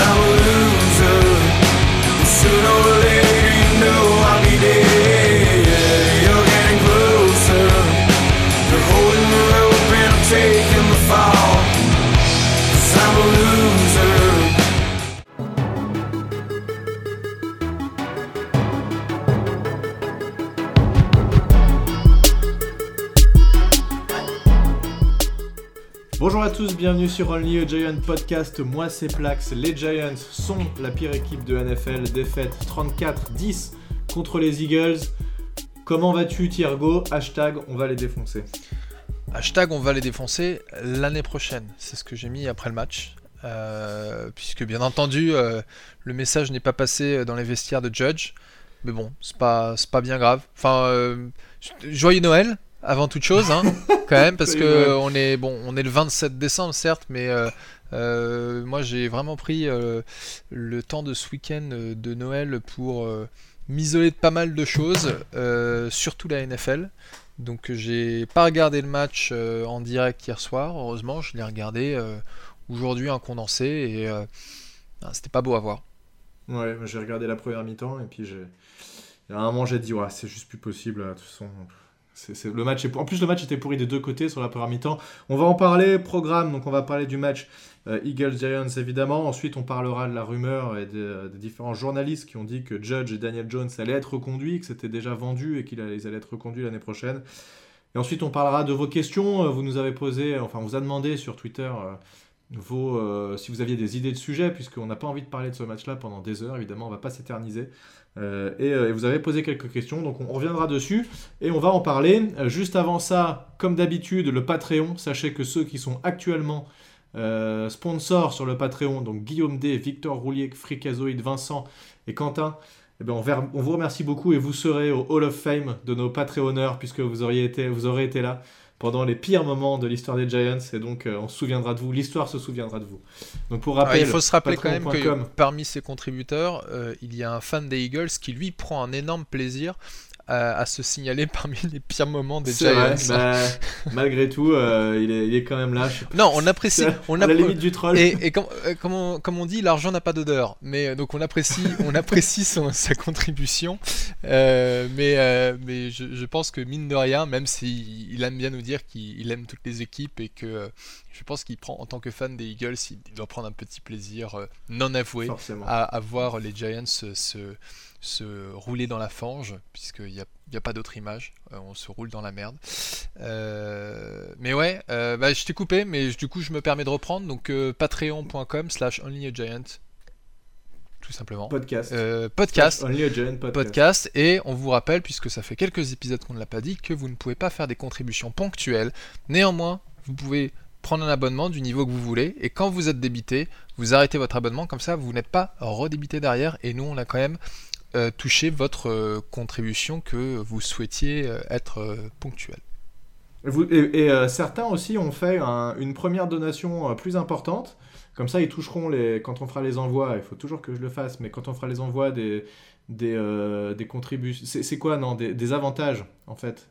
soul. Sur Only a Giant Podcast. Moi c'est Plax. Les Giants sont la pire équipe de NFL. Défaite 34-10 contre les Eagles. Comment vas-tu Thiergo Hashtag on va les défoncer. Hashtag on va les défoncer l'année prochaine. C'est ce que j'ai mis après le match. Euh, puisque bien entendu euh, le message n'est pas passé dans les vestiaires de Judge. Mais bon, c'est pas, pas bien grave. Enfin, euh, joyeux Noël avant toute chose, hein, quand même, parce que on est bon, on est le 27 décembre certes, mais euh, euh, moi j'ai vraiment pris euh, le temps de ce week-end de Noël pour m'isoler de pas mal de choses, surtout la NFL. Donc j'ai pas regardé le match en direct hier soir, heureusement, je l'ai regardé aujourd'hui en condensé et ah, c'était pas beau à voir. Ouais, j'ai regardé la première mi-temps et puis j'ai. À un moment, j'ai dit, ouais, c'est juste plus possible. De toute façon, le match est... En plus, le match était pourri des deux côtés sur la première mi-temps. On va en parler, programme, donc on va parler du match euh, Eagles-Giants évidemment. Ensuite, on parlera de la rumeur et des, différents journalistes qui ont dit que Judge et Daniel Jones allaient être reconduits, que c'était déjà vendu et qu'ils allaient être reconduits l'année prochaine. Et ensuite, on parlera de vos questions. Euh, vous nous avez posé, enfin, on vous a demandé sur Twitter. Euh, vos, si vous aviez des idées de sujets, puisqu'on n'a pas envie de parler de ce match-là pendant des heures, évidemment, on va pas s'éterniser. Euh, euh, et, vous avez posé quelques questions, donc on reviendra dessus et on va en parler. Euh, juste avant ça, comme d'habitude, le Patreon. Sachez que ceux qui sont actuellement sponsors sur le Patreon, donc Guillaume D, Victor Roulier, Fricazoïde, Vincent et Quentin, eh bien on, on, vous remercie beaucoup et vous serez au Hall of Fame de nos Patreonneurs puisque vous, auriez été, vous aurez été là pendant les pires moments de l'histoire des Giants et donc euh, on se souviendra de vous, l'histoire se souviendra de vous. Donc pour rappel, il faut se rappeler quand même que parmi ses contributeurs, euh, il y a un fan des Eagles qui lui prend un énorme plaisir à, se signaler parmi les pires moments des Giants. Bah, malgré tout, euh, il, est, il, est, quand même là. Non, on apprécie. On a la limite du troll. Et, et comme, comme, on, comme, on, dit, l'argent n'a pas d'odeur. Mais euh, donc on apprécie, on apprécie son, sa contribution. Euh, mais mais je, je, pense que mine de rien, même s'il il aime bien nous dire qu'il aime toutes les équipes et que je pense qu'il prend, en tant que fan des Eagles, il, doit prendre un petit plaisir non avoué à, à, voir les Giants se, se rouler dans la fange, puisqu'il n'y a, a, pas d'autre image, euh, on se roule dans la merde. Euh, mais ouais, euh, bah, je t'ai coupé, mais du coup je me permets de reprendre, donc patreon.com slash onlygiant tout simplement. Podcast. podcast. podcast. podcast. Et on vous rappelle, puisque ça fait quelques épisodes qu'on ne l'a pas dit, que vous ne pouvez pas faire des contributions ponctuelles. Néanmoins, vous pouvez prendre un abonnement du niveau que vous voulez. Et quand vous êtes débité, vous arrêtez votre abonnement. Comme ça, vous n'êtes pas redébité derrière. Et nous, on a quand même euh, toucher votre euh, contribution que vous souhaitiez euh, être ponctuelle. et, certains aussi ont fait une première donation plus importante. Comme ça, ils toucheront les. Quand on fera les envois, il faut toujours que je le fasse, mais quand on fera les envois des, des, des contributions. C'est quoi Non, des, avantages, en fait,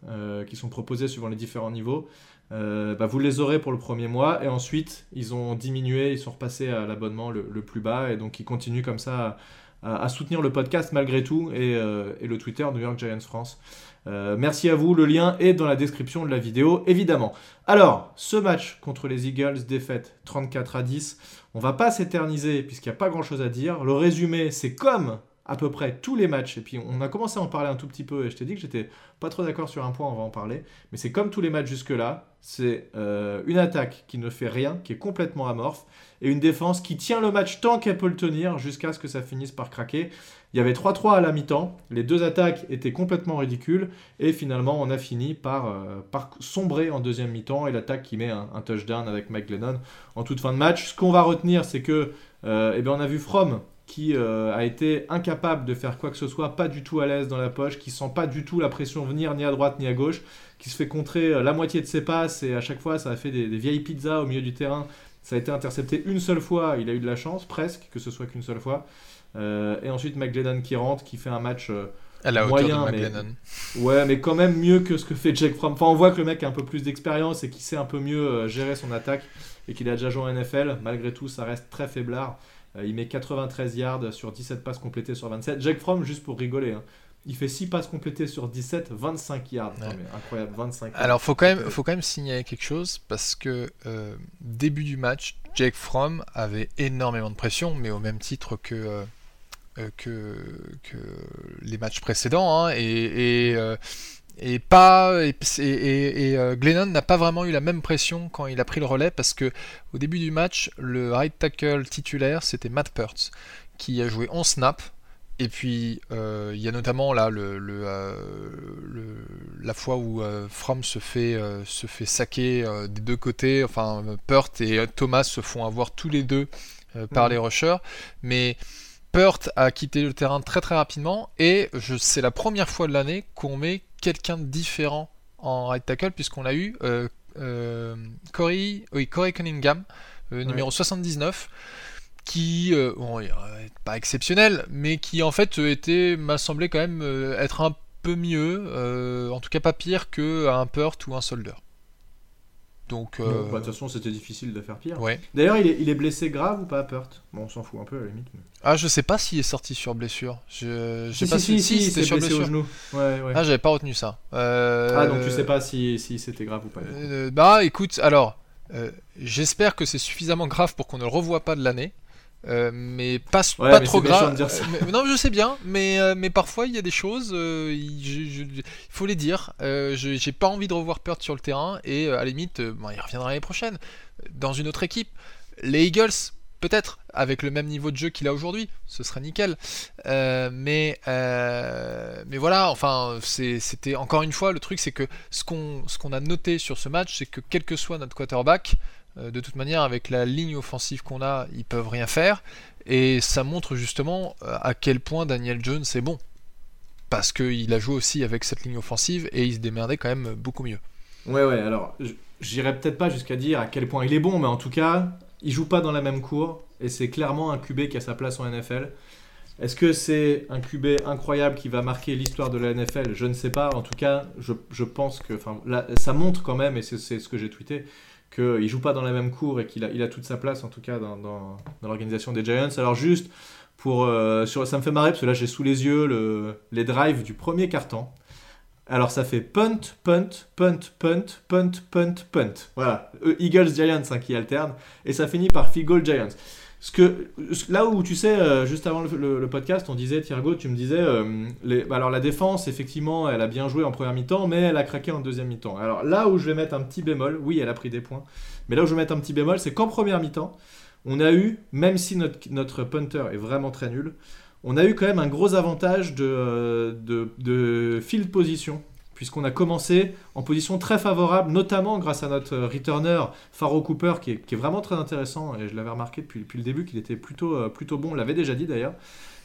qui sont proposés suivant les différents niveaux. bah, vous les aurez pour le premier mois, et ensuite, ils ont diminué, ils sont repassés à l'abonnement le, le, plus bas, et donc ils continuent comme ça à, soutenir le podcast malgré tout et, euh, le Twitter New York Giants France. Euh, merci à vous, le lien est dans la description de la vidéo, évidemment. Alors, ce match contre les Eagles, défaite 34 à 10, on va pas s'éterniser puisqu'il n'y a pas grand chose à dire. Le résumé, c'est comme à peu près tous les matchs, et puis on a commencé à en parler un tout petit peu, et je t'ai dit que j'étais pas trop d'accord sur un point, on va en parler, mais c'est comme tous les matchs jusque-là, c'est euh, une attaque qui ne fait rien, qui est complètement amorphe, et une défense qui tient le match tant qu'elle peut le tenir, jusqu'à ce que ça finisse par craquer. Il y avait 3-3 à la mi-temps, les deux attaques étaient complètement ridicules, et finalement on a fini par, euh, par sombrer en deuxième mi-temps, et l'attaque qui met un, touchdown avec Mike Lennon en toute fin de match. Ce qu'on va retenir, c'est que, euh, eh bien, on a vu From qui euh, a été incapable de faire quoi que ce soit, pas du tout à l'aise dans la poche, qui sent pas du tout la pression venir ni à droite ni à gauche, qui se fait contrer euh, la moitié de ses passes et à chaque fois ça a fait des, vieilles pizzas au milieu du terrain. Ça a été intercepté une seule fois, il a eu de la chance, presque, que ce soit qu'une seule fois. Euh, et ensuite McGladden qui rentre, qui fait un match À la moyen, hauteur de mais- McLennan. Ouais, mais quand même mieux que ce que fait Jake Fromm. Enfin, on voit que le mec a un peu plus d'expérience et qu'il sait un peu mieux euh, gérer son attaque et qu'il a déjà joué en NFL. Malgré tout, ça reste très faiblard. Euh, il met 93 yards sur 17 passes complétées sur 27. Jake Fromm, juste pour rigoler, hein, il fait 6 passes complétées sur 17, 25 yards. Non, Ouais. mais incroyable, 25 yards. Alors, faut quand même, faut quand même signaler quelque chose parce que euh, début du match, Jake Fromm avait énormément de pression, mais au même titre que euh, euh, que, que les matchs précédents, hein, et, et, euh, et pas et, et- et, et, euh, Glennon n'a pas vraiment eu la même pression quand il a pris le relais parce que au début du match, le right tackle titulaire c'était Matt Pertz qui a joué 11 snaps. Et puis euh, il y a notamment là le, le, euh, le- la fois où euh, Fromm se fait se fait saquer des deux côtés, enfin Pert et Thomas se font avoir tous les deux par Mhm. les rushers, mais Pert a quitté le terrain très très rapidement et c'est la première fois de l'année qu'on met quelqu'un de différent en right tackle puisqu'on a eu euh, euh, Corey, oui, Corey Cunningham, euh, numéro 79 qui euh, bon, pas exceptionnel, mais qui en fait était m'a semblé quand même euh, être un peu mieux, euh, en tout cas pas pire que un Pert ou un Solder. Donc, euh, bah, de toute façon, c'était difficile de faire pire. ouais. D'ailleurs, il est, il est blessé grave ou pas, Pert? Bon, on s'en fout un peu à la limite. mais- Ah, je sais pas s'il est sorti sur blessure. Je, je sais Si, pas si, si, si, il c'était sur au blessure. genou. Ouais, ouais. Ah, j'avais pas retenu ça. Euh, Ah, donc tu sais pas si, si c'était grave ou pas. Euh, bah écoute, alors, j'espère que c'est suffisamment grave pour qu'on ne le revoie pas de l'année. Euh, mais pas, Ouais, pas mais trop grave. Euh, non, je sais bien, mais, euh, mais parfois il y a des choses, euh, il faut les dire. J'ai pas envie de revoir Pert sur le terrain et à la limite, bon, il reviendra l'année prochaine dans une autre équipe. Les Eagles, peut-être, avec le même niveau de jeu qu'il a aujourd'hui, ce serait nickel. Mais, mais voilà, enfin, c'était encore une fois le truc, c'est que ce qu'on ce qu'on a noté sur ce match, c'est que quel que soit notre quarterback, de toute manière, avec la ligne offensive qu'on a, ils peuvent rien faire. Et ça montre justement euh, à quel point Daniel Jones est bon. Parce qu'il a joué aussi avec cette ligne offensive et il se démerdait quand même beaucoup mieux. Ouais, ouais, alors j'irai peut-être pas jusqu'à dire à quel point il est bon, mais en tout cas, il joue pas dans la même cour et c'est clairement un QB qui a sa place en NFL. Est-ce que c'est un QB incroyable qui va marquer l'histoire de la NFL Je ne sais pas. En tout cas, je, pense que là, ça montre quand même, et c'est ce que j'ai tweeté, qu'il joue pas dans la même cour et qu'il a, il a toute sa place, en tout cas, dans, dans- l'organisation des Giants. Alors, juste pour. euh, sur, ça me fait marrer parce que là, j'ai sous les yeux le- les drives du premier quart-temps. Alors ça fait punt, punt, punt, punt, punt, punt, punt. Voilà, Eagles Giants hein, qui alternent et ça finit par field goal Giants. Ce que là où tu sais, euh, juste avant le, podcast, on disait Thiergo, tu me disais, euh, bah alors la défense effectivement, elle a bien joué en première mi-temps, mais elle a craqué en deuxième mi-temps. Alors là où je vais mettre un petit bémol, oui, elle a pris des points, mais là où je vais mettre un petit bémol, c'est qu'en première mi-temps, on a eu, même si notre, punter est vraiment très nul, on a eu quand même un gros avantage de, euh, de, de field position, puisqu'on a commencé en position très favorable, notamment grâce à notre euh, returner Faro Cooper, qui est, vraiment très intéressant, et je l'avais remarqué depuis, le début qu'il était plutôt, euh, plutôt bon, on l'avait déjà dit d'ailleurs.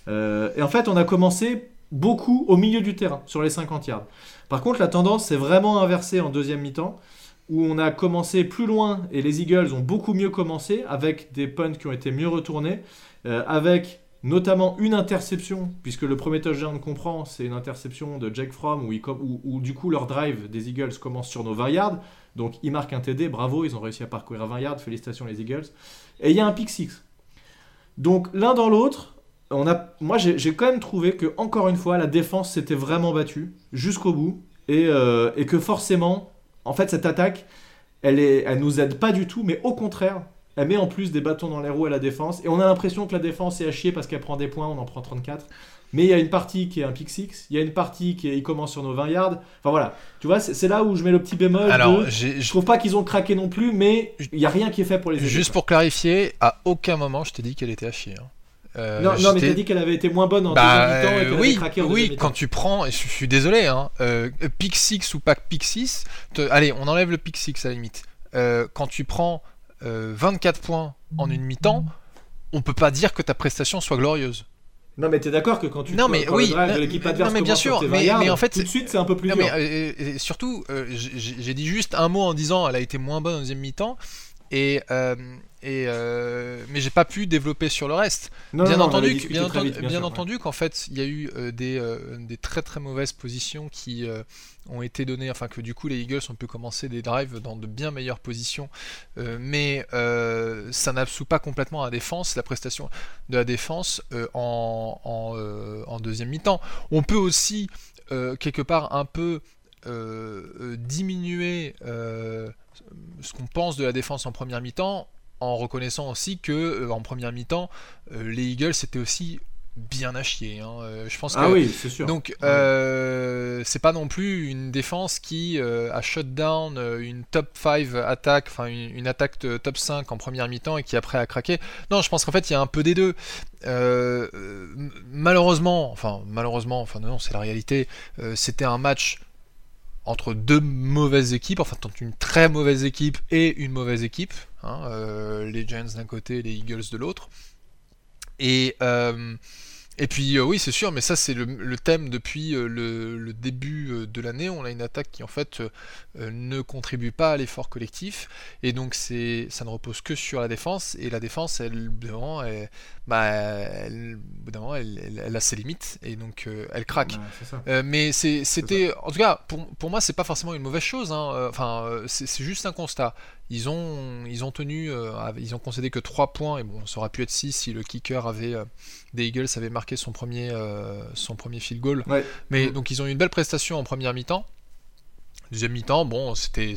Euh, et en fait, on a commencé beaucoup au milieu du terrain, sur les 50 yards. Par contre, la tendance s'est vraiment inversée en deuxième mi-temps, où on a commencé plus loin, et les Eagles ont beaucoup mieux commencé, avec des punts qui ont été mieux retournés, avec notamment une interception, puisque le premier touchdown qu'on prend, c'est une interception de Jake Fromm, où, du coup leur drive des Eagles commence sur nos 20 yards, donc ils marquent un TD, bravo, ils ont réussi à parcourir 20 yards, félicitations les Eagles, et il y a un pick six. Donc l'un dans l'autre, on a, moi j'ai j'ai quand même trouvé que encore une fois la défense s'était vraiment battue jusqu'au bout, et, euh, et que forcément, en fait cette attaque, elle, est, elle nous aide pas du tout, mais au contraire, elle met en plus des bâtons dans les roues à la défense. Et on a l'impression que la défense est à chier parce qu'elle prend des points, on en prend 34. Mais il y a une partie qui est un pick six, il y a une partie qui est, il commence sur nos 20 yards. Enfin voilà, tu vois, c'est là où je mets le petit bémol. Alors, de- je trouve pas qu'ils ont craqué non plus, mais il y a rien qui est fait pour les aider. juste pour clarifier, à aucun moment je t'ai dit qu'elle était à chier. hein. Euh, Non, mais t'as dit qu'elle avait été moins bonne en Bah, deuxième mi-temps et qu'elle avait oui, craqué en oui, quand tu prends, et je, je suis désolé, hein, euh, pick 6 ou pas pick 6, te- allez, on enlève le pick 6 à la limite. Euh, quand tu prends 24 points en une mi-temps, on peut pas dire que ta prestation soit glorieuse. Non mais t'es d'accord que quand tu Non, mais oui, le de non, l'équipe non, adverse mais bien sûr, tes 20 mais- en fait, tout de suite c'est un peu plus Non, dur. mais euh, et surtout, euh, j'ai j'ai dit juste un mot en disant elle a été moins bonne en deuxième mi-temps. Et, et mais j'ai pas pu développer sur le reste. bien, entendu, bien, bien, entendu qu'en fait il y a eu des, des très très mauvaises positions qui ont été donnés, enfin que du coup les Eagles ont pu commencer des drives dans de bien meilleures positions, euh, mais euh, ça n'absout pas complètement la défense, la prestation de la défense euh, en, en, deuxième mi-temps. On peut aussi quelque part un peu diminuer ce qu'on pense de la défense en première mi-temps en reconnaissant aussi que en première mi-temps les Eagles étaient aussi bien à chier. Hein. Euh, je pense ah oui, c'est sûr. Donc, euh, c'est pas non plus une défense qui euh, a shut down une top 5 attaque, enfin une, attaque top 5 en première mi-temps et qui après a craqué. Non, je pense qu'en fait, il y a un peu des deux. malheureusement, enfin, malheureusement, enfin, non, c'est la réalité, c'était un match entre deux mauvaises équipes, enfin une très mauvaise équipe et une mauvaise équipe, hein, les Giants d'un côté, les Eagles de l'autre. Et et puis euh, oui, c'est sûr, mais ça c'est le, thème depuis euh, le, début euh, de l'année. On a une attaque qui en fait ne contribue pas à l'effort collectif, et donc c'est ça ne repose que sur la défense. Et la défense, elle, elle, bah, elle, elle, a ses limites, et donc elle craque. mais c'était, en tout cas, pour, pour moi, c'est pas forcément une mauvaise chose. Hein. Enfin, c'est juste un constat. Ils ont, ils ont tenu, ils ont concédé que 3 points, et bon, ça aurait pu être 6 si le kicker avait des Eagles avait marqué son premier, euh, son premier field goal. Mais mm. donc ils ont eu une belle prestation en première mi-temps. Deuxième mi-temps, bon, c'était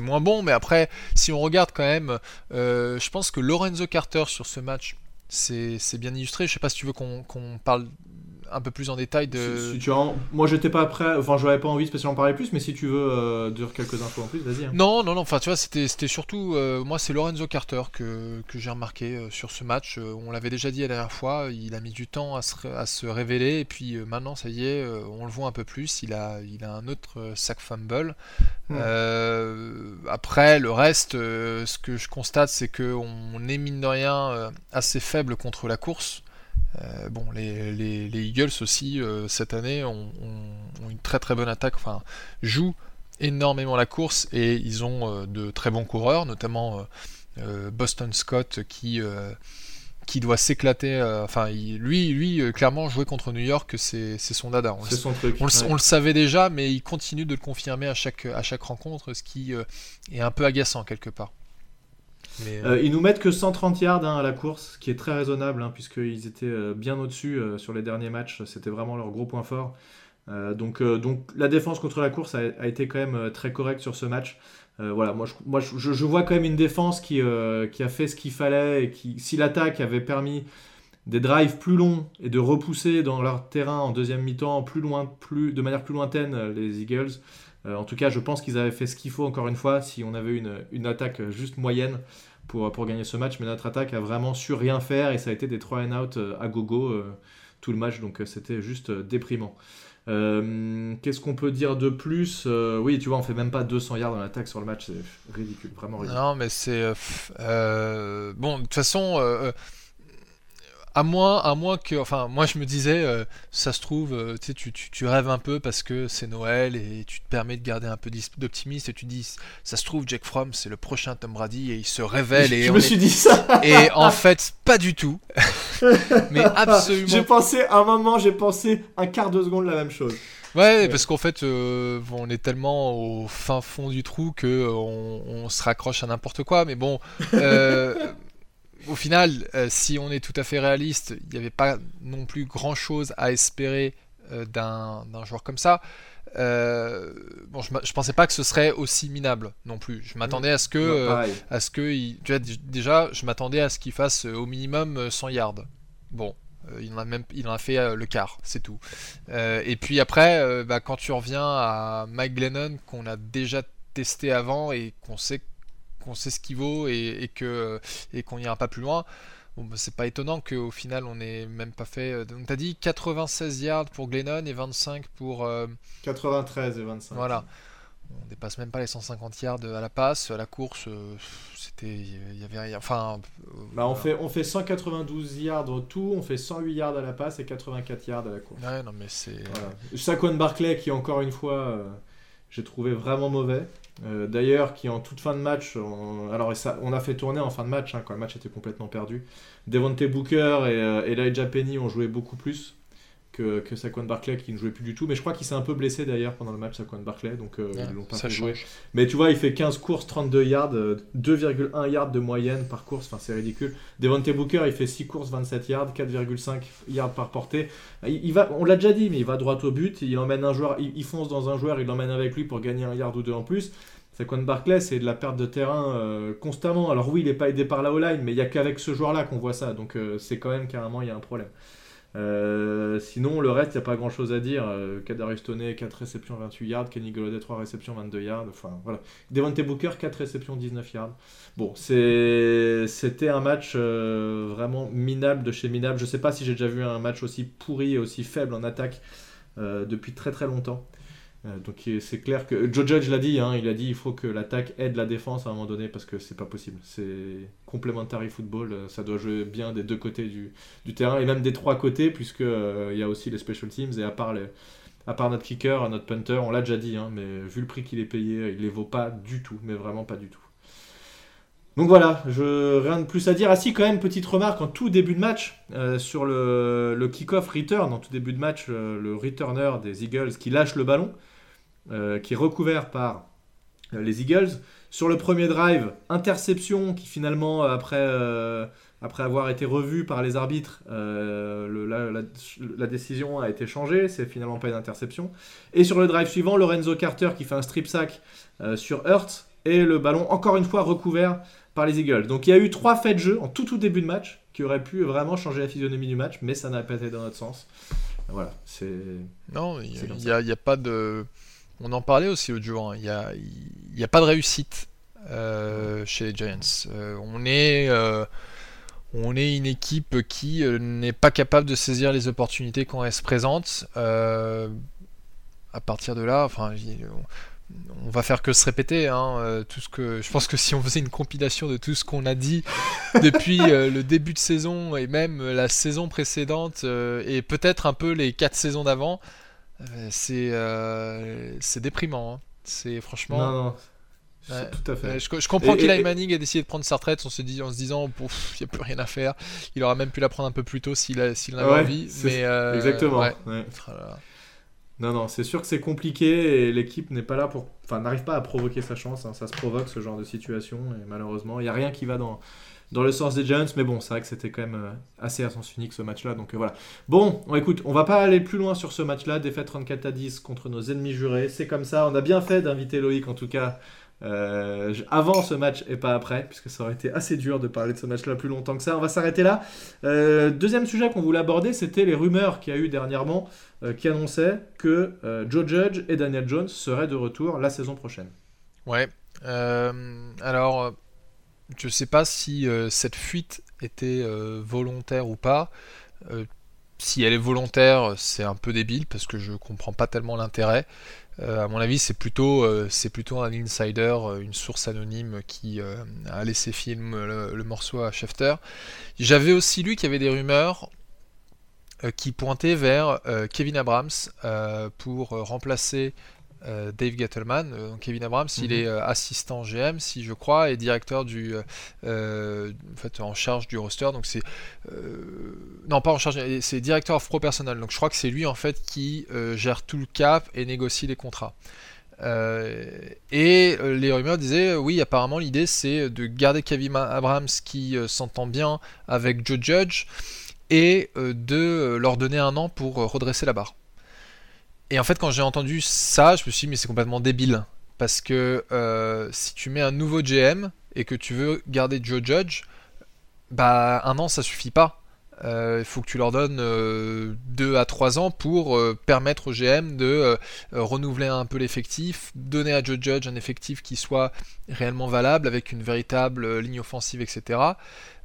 moins bon, mais après, si on regarde quand même, euh, je pense que Lorenzo Carter sur ce match, c'est bien illustré. Je sais pas si tu veux qu'on parle un peu plus en détail de. Si, tu Moi, j'étais pas prêt, enfin, j'aurais pas envie de spécialement parler plus, mais si tu veux euh, dire quelques infos en plus, vas-y. Hein. Non, non, non, enfin, tu vois, c'était surtout. Euh, moi, c'est Lorenzo Carter que, que j'ai remarqué euh, sur ce match. on l'avait déjà dit la dernière fois, il a mis du temps à se, à se révéler, et puis maintenant, ça y est, on le voit un peu plus. Il a, il a un autre sac fumble. Hmm. après, le reste, ce que je constate, c'est qu'on est mine de rien assez faible contre la course. Euh, bon, les, Eagles aussi, euh, cette année, ont, une très très bonne attaque, enfin, jouent énormément la course et ils ont euh, de très bons coureurs, notamment Boston Scott qui, qui doit s'éclater. enfin, lui, lui clairement, jouer contre New York, c'est son dada. Son truc. On, le savait déjà, mais il continue de le confirmer à chaque, à chaque rencontre, ce qui est un peu agaçant quelque part. Euh, euh, ils nous mettent que 130 yards hein, à la course, ce qui est très raisonnable, hein, puisqu'ils étaient euh, bien au-dessus sur les derniers matchs. C'était vraiment leur gros point fort. donc, donc la défense contre la course a, été quand même très correcte sur ce match. voilà, moi, je, moi je, vois quand même une défense qui, qui a fait ce qu'il fallait et qui, si l'attaque avait permis des drives plus longs et de repousser dans leur terrain en deuxième mi-temps plus loin, plus, de manière plus lointaine les Eagles, euh, en tout cas, je pense qu'ils avaient fait ce qu'il faut encore une fois si on avait une, une attaque juste moyenne pour, gagner ce match. Mais notre attaque a vraiment su rien faire et ça a été des 3 and out euh, à gogo euh, tout le match. Donc c'était juste déprimant. Qu'est-ce qu'on peut dire de plus Oui, tu vois, on fait même pas 200 yards dans l'attaque sur le match, c'est ridicule, vraiment ridicule. Non, mais c'est. bon, de toute façon à moins, à moins que, enfin, moi je me disais, euh, ça se trouve, euh, tu, tu, tu, rêves un peu parce que c'est Noël et tu te permets de garder un peu d'optimisme et tu dis, ça se trouve, Jack Fromm c'est le prochain Tom Brady et il se révèle. Et je me suis dit ça. Et en fait, pas du tout. Mais absolument. J'ai pensé, à un moment, j'ai pensé un quart de seconde la même chose. Ouais, parce qu'en fait, euh, on est tellement au fin fond du trou que on, on se raccroche à n'importe quoi. Mais bon, au final, euh, si on est tout à fait réaliste, il n'y avait pas non plus grand chose à espérer euh, d'un joueur comme ça. Euh, bon, je, je, pensais pas que ce serait aussi minable non plus. Je m'attendais à ce que, à ce que, tu vois, déjà, je m'attendais à ce qu'il fasse au minimum 100 yards. Bon, il en a même, il en a fait le quart, c'est tout. et puis après, bah, quand tu reviens à Mike Glennon qu'on a déjà testé avant et qu'on sait qu'on sait ce qu'il vaut et, que et qu'on ira pas plus loin. Bon, bah, c'est pas étonnant qu'au final on ait même pas fait. Euh, donc t'as dit 96 yards pour Glennon et 25 pour. 93 euh, et 25. Voilà. On dépasse même pas les 150 yards à la passe, à la course, euh, c'était, il y avait rien. Enfin. Bah on fait on fait 192 yards au tout, on fait 108 yards à la passe et 84 yards à la course. Ouais non mais c'est. Voilà. Saquon Barclay qui encore une fois j'ai trouvé vraiment mauvais. Euh, d'ailleurs, qui en toute fin de match, alors ça, on a fait tourner en fin de match, hein, quand le match était complètement perdu. Devontae Booker et, euh, et Elijah Penny ont joué beaucoup plus que, que Saquon Barclay qui ne jouait plus du tout. Mais je crois qu'il s'est un peu blessé d'ailleurs pendant le match Saquon Barclay, donc euh, ils l'ont pas fait jouer. Mais tu vois, il fait 15 courses, 32 yards, 2,1 euh, yards de moyenne par course, enfin c'est ridicule. Devontae Booker, il fait 6 courses, 27 yards, 4,5 yards par portée. Il, va, on l'a déjà dit, mais il va droit au but, il emmène un joueur, il, fonce dans un joueur, il l'emmène avec lui pour gagner un yard ou deux en plus. Saquon Barclay, c'est de la perte de terrain euh, constamment. Alors oui, il n'est pas aidé par la O-line, mais il n'y a qu'avec ce joueur-là qu'on voit ça. Donc c'est quand même carrément, il y a un problème. Euh, sinon, le reste, il n'y a pas grand chose à dire. Euh, Kadarius 4 réceptions, 28 yards. Kenny Golladay, 3 réceptions, 22 yards. Enfin, voilà. Devontae Booker, 4 réceptions, 19 yards. Bon, c'était un match euh, vraiment minable de chez minable. Je ne sais pas si j'ai déjà vu un match aussi pourri et aussi faible en attaque euh, depuis très très longtemps. Euh, donc c'est clair que Joe Judge l'a dit, hein, il a dit il faut que l'attaque aide la défense à un moment donné parce que c'est pas possible. C'est complementary football, euh, ça doit jouer bien des deux côtés du, terrain et même des trois côtés puisque euh, il y a aussi les special teams et à part à part notre kicker, notre punter, on l'a déjà dit, hein, mais vu le prix qu'il est payé, il les vaut pas du tout, mais vraiment pas du tout. Donc voilà, je, rien de plus à dire. Ah si, quand même, petite remarque en tout début de match, sur le, le kick-off return, en tout début de match, le returner des Eagles qui lâche le ballon, euh, qui est recouvert par euh, les Eagles. Sur le premier drive, interception qui finalement, après, euh, après avoir été revue par les arbitres, la, décision a été changée. C'est finalement pas une interception. Et sur le drive suivant, Lorenzo Carter qui fait un strip sack sur Hurt et le ballon encore une fois recouvert par les Eagles. Donc il y a eu trois faits de jeu en tout tout début de match qui auraient pu vraiment changer la physionomie du match, mais ça n'a pas été dans notre sens. Voilà, c'est. Non, il n'y a, a, pas de on en parlait aussi l'autre jour, hein. il n'y a, a, pas de réussite euh, chez les Giants. Euh, on, est, euh, on est une équipe qui n'est pas capable de saisir les opportunités quand elles se présentent. à partir de là, enfin, on va faire que se répéter. Hein, tout ce que, je pense que si on faisait une compilation de tout ce qu'on a dit depuis le début de saison et même la saison précédente et peut-être un peu les quatre saisons d'avant, c'est euh, c'est déprimant. Hein. C'est franchement. Non, non. tout à fait. Je, comprends qu'Eli Manning a décidé de prendre sa retraite en se, dit, en se disant il n'y a plus rien à faire. Il aurait même pu la prendre un peu plus tôt s'il en avait envie. Mais, euh, exactement. Non, non, c'est sûr que c'est compliqué et l'équipe n'est pas là pour. Enfin, n'arrive pas à provoquer sa chance. Hein. Ça se provoque ce genre de situation et malheureusement, il n'y a rien qui va dans, dans le sens des Giants, mais bon, c'est vrai que c'était quand même euh, assez à sens unique ce match-là, donc euh, voilà. Bon, on, écoute, on va pas aller plus loin sur ce match-là, défaite 34 à 10 contre nos ennemis jurés, c'est comme ça, on a bien fait d'inviter Loïc en tout cas euh, avant ce match et pas après, puisque ça aurait été assez dur de parler de ce match-là plus longtemps que ça. On va s'arrêter là. deuxième sujet qu'on voulait aborder, c'était les rumeurs qu'il y a eu dernièrement qui annonçaient que Joe Judge et Daniel Jones seraient de retour la saison prochaine. Ouais. alors, je ne sais pas si euh, cette fuite était euh, volontaire ou pas. Euh, si elle est volontaire, c'est un peu débile parce que je comprends pas tellement l'intérêt. à mon avis, c'est plutôt, c'est plutôt un insider, une source anonyme qui a laissé film le, morceau à Schefter. J'avais aussi lu qu'il y avait des rumeurs qui pointaient vers Kevin Abrams pour remplacer euh, Dave Gettleman. Euh, Kevin Abrams, il mhm. est euh, assistant GM, si je crois, et directeur du, en fait, en charge du roster. Donc c'est non pas en charge, c'est directeur of pro personnel. Donc je crois que c'est lui en fait qui gère tout le cap et négocie les contrats. et les rumeurs disaient oui apparemment l'idée c'est de garder Kevin Abrams qui s'entend bien avec Joe Judge et de leur donner un an pour redresser la barre. Et en fait, quand j'ai entendu ça, je me suis dit, mais c'est complètement débile. Parce que euh, si tu mets un nouveau GM et que tu veux garder Joe Judge, bah un an ça suffit pas. Euh, il faut que tu leur donnes 2 euh, à 3 ans pour permettre au GM de renouveler un peu l'effectif, donner à Joe Judge un effectif qui soit réellement valable avec une véritable ligne offensive, etc.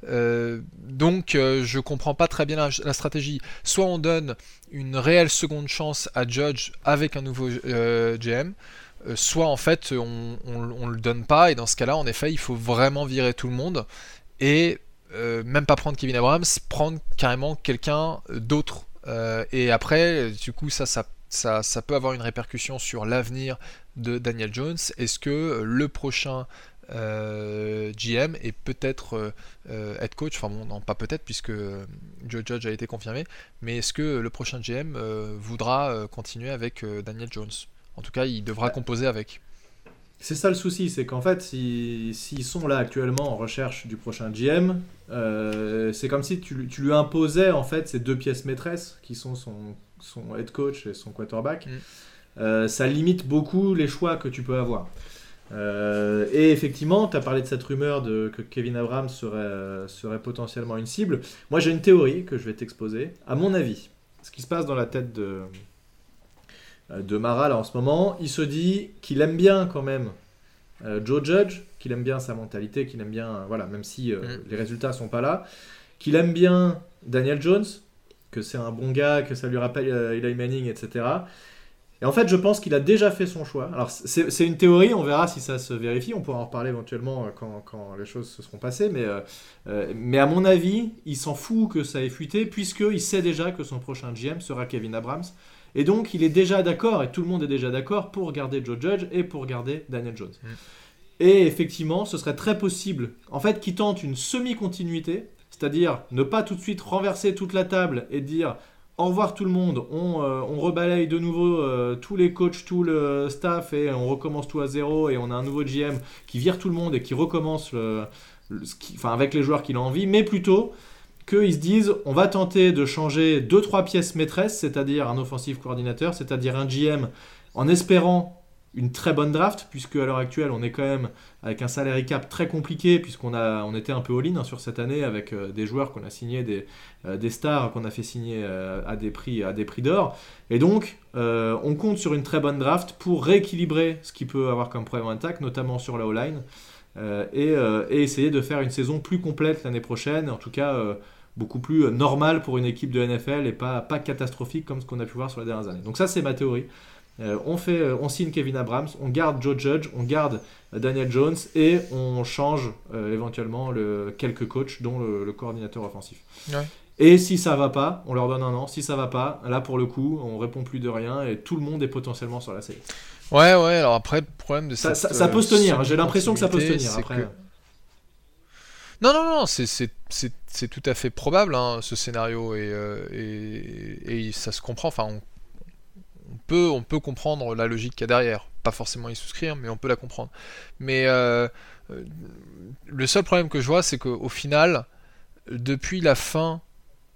Euh, donc euh, je comprends pas très bien la, stratégie. Soit on donne une réelle seconde chance à Judge avec un nouveau euh, GM, soit en fait on, on, le donne pas et dans ce cas-là en effet il faut vraiment virer tout le monde et même pas prendre Kevin Abrams, prendre carrément quelqu'un d'autre. et après du coup ça, ça ça, ça, peut avoir une répercussion sur l'avenir de Daniel Jones Est-ce que le prochain GM et peut-être head coach, enfin bon, non, pas peut-être puisque Joe Judge a été confirmé, mais est-ce que le prochain GM voudra continuer avec Daniel Jones? En tout cas, il devra composer avec. C'est ça le souci, c'est qu'en fait, s'ils sont là actuellement en recherche du prochain GM, euh, c'est comme si tu, lui imposais en fait ces deux pièces maîtresses qui sont son, son head coach et son quarterback. Mm. Euh, ça limite beaucoup les choix que tu peux avoir. Euh, et effectivement, tu as parlé de cette rumeur de, que Kevin Abrams serait, serait potentiellement une cible. Moi, j'ai une théorie que je vais t'exposer. À mon avis, ce qui se passe dans la tête de, de Mara en ce moment, il se dit qu'il aime bien quand même euh, Joe Judge, qu'il aime bien sa mentalité, qu'il aime bien, voilà, même si euh, mm. les résultats sont pas là, qu'il aime bien Daniel Jones, que c'est un bon gars, que ça lui rappelle Eli Manning, etc. Et en fait, je pense qu'il a déjà fait son choix. Alors, c'est une théorie, on verra si ça se vérifie. On pourra en reparler éventuellement quand, quand les choses se seront passées. Mais, mais à mon avis, il s'en fout que ça ait fuité, puisqu'il sait déjà que son prochain GM sera Kevin Abrams. Et donc, il est déjà d'accord, et tout le monde est déjà d'accord, pour garder Joe Judge et pour garder Daniel Jones. Mm. Et effectivement, ce serait très possible, en fait, qu'il tente une semi-continuité, c'est-à-dire ne pas tout de suite renverser toute la table et dire au revoir tout le monde, on, euh, rebalaye de nouveau euh, tous les coachs, tout le staff et on recommence tout à zéro et on a un nouveau GM qui vire tout le monde et qui recommence enfin, avec les joueurs qu'il a envie, mais plutôt qu'ils se disent on va tenter de changer 2-3 pièces maîtresses, c'est-à-dire un offensive coordinateur, c'est-à-dire un GM, en espérant une très bonne draft, puisque à l'heure actuelle on est quand même avec un salary cap très compliqué, puisqu'on a, on était un peu all-in hein, sur cette année avec euh, des joueurs qu'on a signés, des, euh, stars qu'on a fait signer euh, à des prix, à des prix d'or. Et donc on compte sur une très bonne draft pour rééquilibrer ce qu'il peut avoir comme problème attaque, notamment sur la O-line. Et, essayer de faire une saison plus complète l'année prochaine, en tout cas beaucoup plus euh, normal pour une équipe de NFL et pas, pas catastrophique comme ce qu'on a pu voir sur les dernières années. Donc ça c'est ma théorie. Euh, on, fait, euh, on signe Kevin Abrams, on garde Joe Judge, on garde Daniel Jones et on change éventuellement le, quelques coachs, dont le, coordinateur offensif. Et si ça va pas, on leur donne un an. Si ça va pas, là pour le coup, on répond plus de rien et tout le monde est potentiellement sur la série. Ouais, ouais. Alors après, le problème de ça, ça, peut se tenir. J'ai l'impression que ça peut se tenir. Après. Non, non, non, c'est tout à fait probable hein, ce scénario euh, et, ça se comprend. Enfin, on, peut, on peut comprendre la logique qu'il y a derrière. Pas forcément y souscrire, mais on peut la comprendre. Mais euh, euh, le seul problème que je vois, c'est qu'au final, depuis la fin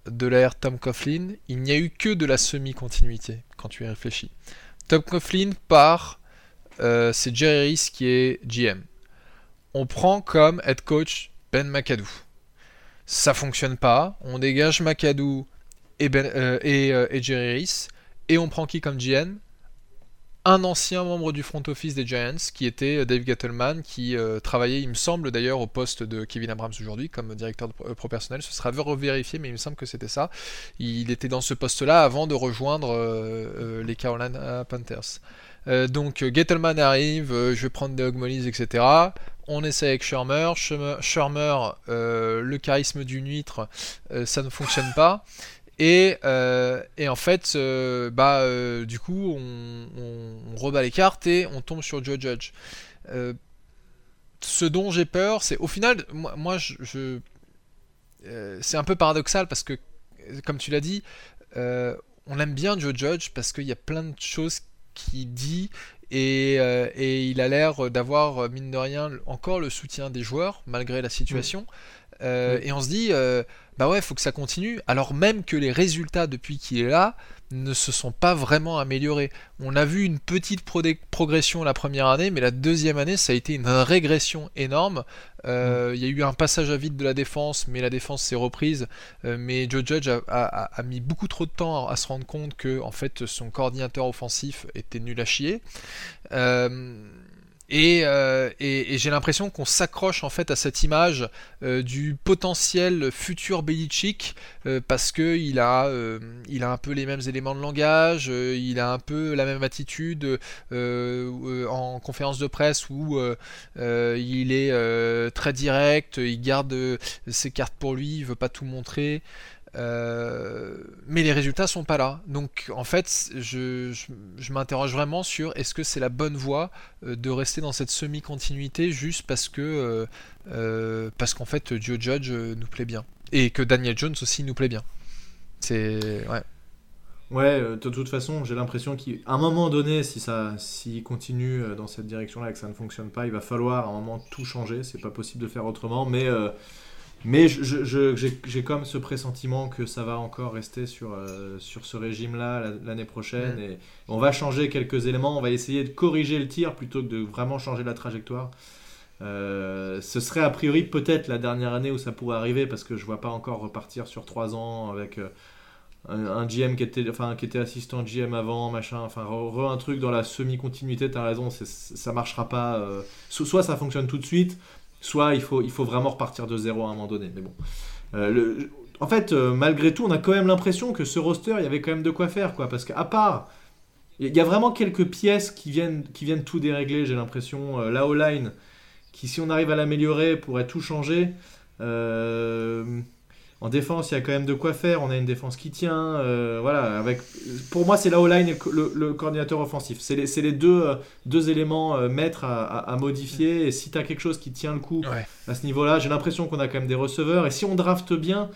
de l'ère Tom Coughlin, il n'y a eu que de la semi-continuité quand tu y réfléchis. Tom Coughlin part, c'est Jerry Reese qui est GM. On prend comme head coach ben McAdoo. Ça fonctionne pas, on dégage McAdoo et, ben, euh, euh, et, Jerry Reese, et on prend qui comme GM un ancien membre du front office des Giants, qui était euh, Dave Gettleman, qui travaillait, il me semble d'ailleurs, au poste de Kevin Abrams aujourd'hui, comme directeur de pro personnel. Ce sera revérifié, mais il me semble que c'était ça. Il était dans ce poste-là avant de rejoindre les Carolina Panthers. donc Gettleman arrive, je vais prendre des Hogmolies, etc on essaie avec Shermer, Shermer, euh, le charisme d'une huître, euh, ça ne fonctionne pas. Et, euh, en fait, bah, du coup, on, rebat les cartes et on tombe sur Joe Judge. ce dont j'ai peur, c'est au final, moi, c'est un peu paradoxal parce que, comme tu l'as dit, on aime bien Joe Judge parce qu'il y a plein de choses qu'il dit euh, et, il a l'air d'avoir, mine de rien, encore le soutien des joueurs, malgré la situation. Euh, et on se dit, euh, bah ouais, faut que ça continue, alors même que les résultats depuis qu'il est là ne se sont pas vraiment améliorés. On a vu une petite progression la première année, mais la deuxième année, ça a été une régression énorme. Euh, il y a eu un passage à vide de la défense, mais la défense s'est reprise. mais Joe Judge a, mis beaucoup trop de temps à se rendre compte que en fait son coordinateur offensif était nul à chier. Euh, et, j'ai l'impression qu'on s'accroche en fait à cette image euh, du potentiel futur Belichick euh, parce que il a, il a un peu les mêmes éléments de langage, il a un peu la même attitude en conférence de presse où il est très direct, il garde ses cartes pour lui, il veut pas tout montrer. Mais les résultats sont pas là. Donc en fait, je, je, m'interroge vraiment sur est-ce que c'est la bonne voie de rester dans cette semi-continuité juste parce que parce qu'en fait Joe Judge nous plaît bien et que Daniel Jones aussi nous plaît bien. C'est ouais. Ouais, euh, de toute façon, j'ai l'impression qu'à un moment donné, si ça, s'il continue euh, dans cette direction-là et que ça ne fonctionne pas, il va falloir à un moment tout changer. C'est pas possible de faire autrement, mais euh, mais j'ai comme ce pressentiment que ça va encore rester sur, sur ce régime-là l'année prochaine. Et on va changer quelques éléments. On va essayer de corriger le tir plutôt que de vraiment changer la trajectoire. ce serait a priori peut-être la dernière année où ça pourrait arriver parce que je vois pas encore repartir sur trois ans avec un, GM qui était, enfin, qui était assistant GM avant, machin, enfin, un truc dans la semi-continuité, t'as raison, ça marchera pas. Euh, soit ça fonctionne tout de suite, soit il faut, vraiment repartir de zéro à un moment donné. Mais bon. Euh, en fait, euh, malgré tout, on a quand même l'impression que ce roster, il y avait quand même de quoi faire, quoi. Parce qu'à part. Il y a vraiment quelques pièces qui viennent, tout dérégler, j'ai l'impression. la O-line, qui, si on arrive à l'améliorer, pourrait tout changer. En défense, il y a quand même de quoi faire. On a une défense qui tient. Euh, voilà, avec, pour moi, c'est la O-line et le, coordinateur offensif. C'est les, les, deux, euh, deux éléments euh, maîtres à, modifier. Et si tu as quelque chose qui tient le coup à ce niveau-là, j'ai l'impression qu'on a quand même des receveurs. Et si on drafte bien,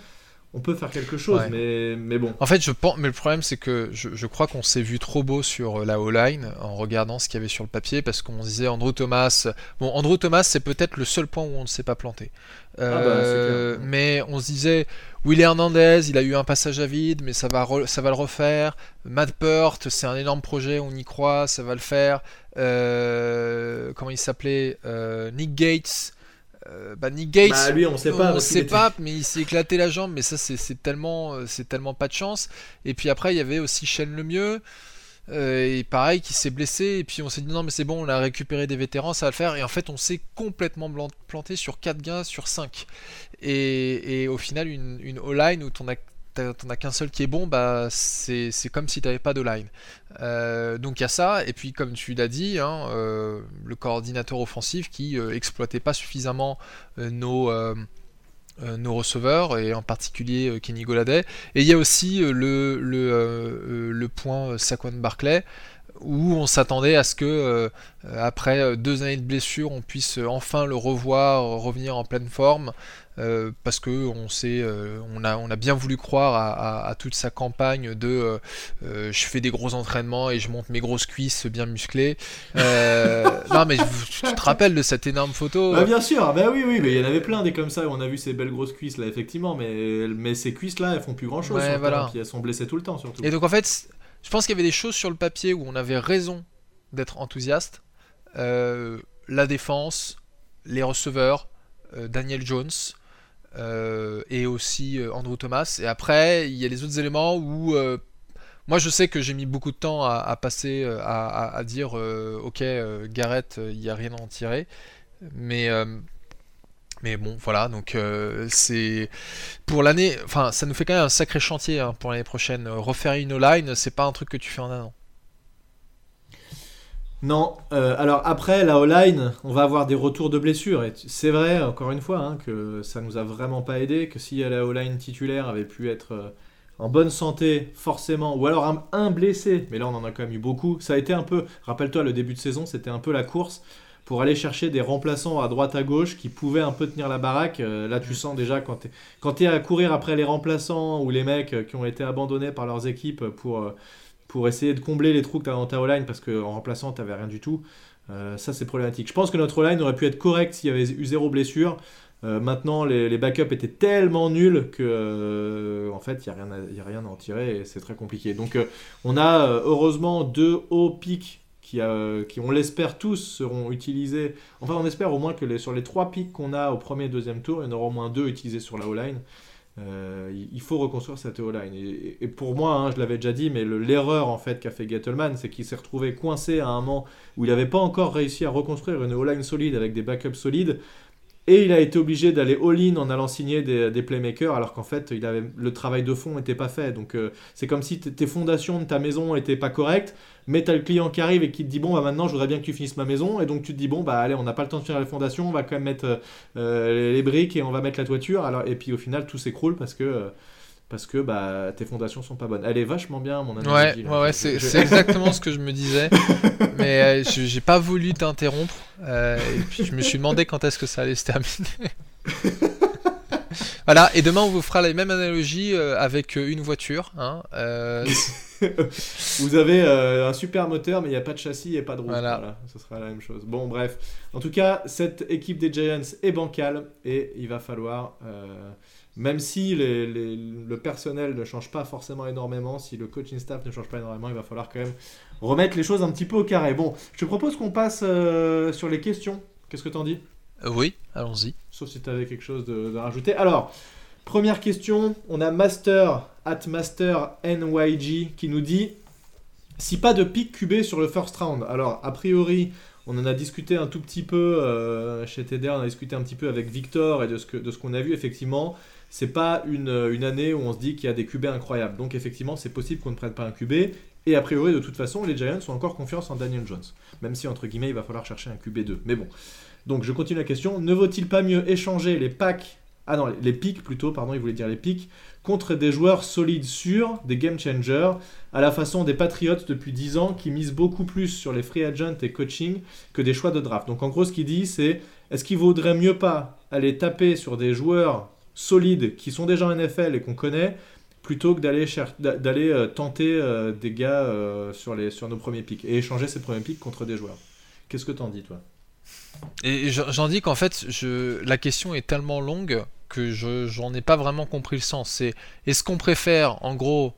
on peut faire quelque chose, mais, mais bon. En fait, je pense, mais le problème, c'est que je, crois qu'on s'est vu trop beau sur la O-line en regardant ce qu'il y avait sur le papier, parce qu'on disait Andrew Thomas. Bon, Andrew Thomas, c'est peut-être le seul point où on ne s'est pas planté. Ah bah, euh, mais on se disait, Willy Hernandez, il a eu un passage à vide, mais ça va, ça va le refaire. Matt Peart, c'est un énorme projet, on y croit, ça va le faire. Euh, comment il s'appelait? Euh, Nick Gates. Bah Nick Gates, bah, lui on sait pas, on sait pas, mais il s'est éclaté la jambe, mais ça c'est tellement, c'est tellement pas de chance. Et puis après il y avait aussi Shane Lemieux. Euh, et pareil, qui s'est blessé. Et puis on s'est dit non, mais c'est bon, on a récupéré des vétérans, ça va le faire. Et en fait, on s'est complètement planté sur 4 gars sur 5. Et, au final, une, une O-line où t'en as qu'un seul qui est bon, bah c'est comme si tu n'avais pas de line. Euh, donc il y a ça, et puis comme tu l'as dit, hein, euh, le coordinateur offensif qui exploitait pas suffisamment nos, euh, nos receveurs, et en particulier euh, Kenny Goladay. Et il y a aussi euh, le, le, le point Saquon Barclay, où on s'attendait à ce que, après deux années de blessure, on puisse enfin le revoir revenir en pleine forme. Euh, parce que on sait, euh, on, a, on a bien voulu croire à, toute sa campagne de euh, je fais des gros entraînements et je monte mes grosses cuisses bien musclées. non mais tu te rappelles de cette énorme photo bah, Bien sûr, bah oui oui, mais il y en avait plein des comme ça. On a vu ces belles grosses cuisses là effectivement, mais mais ces cuisses là elles font plus grand chose. voilà. elles sont blessées tout le temps surtout. Et donc en fait, je pense qu'il y avait des choses sur le papier où on avait raison d'être enthousiaste. la défense, les receveurs, Daniel Jones. Euh, et aussi euh, Andrew Thomas. Et après, il y a les autres éléments où euh, moi je sais que j'ai mis beaucoup de temps à, passer, à, dire ok, Garrett, il n'y a rien à en tirer. Mais. Mais bon, voilà, donc c'est pour l'année, enfin, ça nous fait quand même un sacré chantier hein, pour l'année prochaine. Refaire une line, c'est pas un truc que tu fais en un an. Non, euh, alors après la O-line, on va avoir des retours de blessures. C'est vrai, encore une fois, hein, que ça nous a vraiment pas aidé. Que si la O-line titulaire avait pu être euh, en bonne santé, forcément, ou alors un, blessé, mais là on en a quand même eu beaucoup. Ça a été un peu, rappelle-toi, le début de saison, c'était un peu la course pour aller chercher des remplaçants à droite à gauche qui pouvaient un peu tenir la baraque. Euh, là, tu sens déjà quand tu es, es à courir après les remplaçants ou les mecs qui ont été abandonnés par leurs équipes pour pour essayer de combler les trous que tu as dans ta O-line parce qu'en remplaçant, tu n'avais rien du tout. Euh, ça, c'est problématique. Je pense que notre O-line aurait pu être correct s'il y avait eu zéro blessure. Euh, maintenant, les, backups étaient tellement nuls que, euh, en fait, il n'y a rien à en tirer et c'est très compliqué. Donc, on a heureusement deux hauts pics qui, qui, on l'espère tous, seront utilisés. Enfin, on espère au moins que les, sur les trois pics qu'on a au premier et deuxième tour, il y en aura au moins deux utilisés sur la O-line. Euh, il faut reconstruire cette O-line. Et, pour moi, hein, je l'avais déjà dit, mais l'erreur en fait qu'a fait Gettleman, c'est qu'il s'est retrouvé coincé à un moment où il n'avait pas encore réussi à reconstruire une O-line solide avec des backups solides. Et il a été obligé d'aller all-in en allant signer des, playmakers, alors qu'en fait, le travail de fond n'était pas fait. Donc, euh, c'est comme si tes fondations de ta maison n'étaient pas correctes, mais tu as le client qui arrive et qui te dit Bon, bah maintenant, je voudrais bien que tu finisses ma maison. Et donc, tu te dis Bon, bah allez, on n'a pas le temps de finir les fondations, on va quand même mettre euh, les briques et on va mettre la toiture. Alors, et puis, au final, tout s'écroule parce que. Parce que bah, tes fondations sont pas bonnes. Elle est vachement bien, mon analogie. Ouais, ouais, c'est exactement ce que je me disais. Mais je j'ai pas voulu t'interrompre. et puis je me suis demandé quand est-ce que ça allait se terminer. voilà, et demain on vous fera la même analogie euh, avec euh, une voiture. Hein, euh. vous avez un super moteur, mais il n'y a pas de châssis et pas de roue. Voilà. ce sera la même chose. Bon, bref. En tout cas, cette équipe des Giants est bancale et il va falloir, même si le personnel ne change pas forcément énormément, si le coaching staff ne change pas énormément, il va falloir quand même remettre les choses un petit peu au carré. Bon, je te propose qu'on passe sur les questions. Qu'est-ce que tu en dis? Euh, oui, allons-y. Sauf si tu avais quelque chose de, rajouter. Alors, première question, on a Master at Master NYG qui nous dit si pas de pic QB sur le first round. Alors, a priori, on en a discuté un tout petit peu euh, chez TDR, on a discuté un petit peu avec Victor et de ce, que, de ce qu'on a vu, effectivement. C'est pas une, année où on se dit qu'il y a des QB incroyables. Donc, effectivement, c'est possible qu'on ne prenne pas un QB. Et a priori, de toute façon, les Giants ont encore confiance en Daniel Jones. Même si, entre guillemets, il va falloir chercher un QB2. Mais bon. Donc je continue la question. Ne vaut-il pas mieux échanger les packs, ah non, les pics plutôt, pardon, il voulait dire les pics, contre des joueurs solides sûrs, des game changers, à la façon des Patriots depuis 10 ans qui misent beaucoup plus sur les free agents et coaching que des choix de draft? Donc en gros, ce qu'il dit, c'est est-ce qu'il vaudrait mieux pas aller taper sur des joueurs solides qui sont déjà en NFL et qu'on connaît plutôt que d'aller d'aller euh, tenter euh, des gars euh, sur, les, sur nos premiers pics et échanger ces premiers pics contre des joueurs. Qu'est-ce que t'en dis toi? Et j'en dis qu'en fait, je, la question est tellement longue que je j'en ai pas vraiment compris le sens. C'est est-ce qu'on préfère, en gros,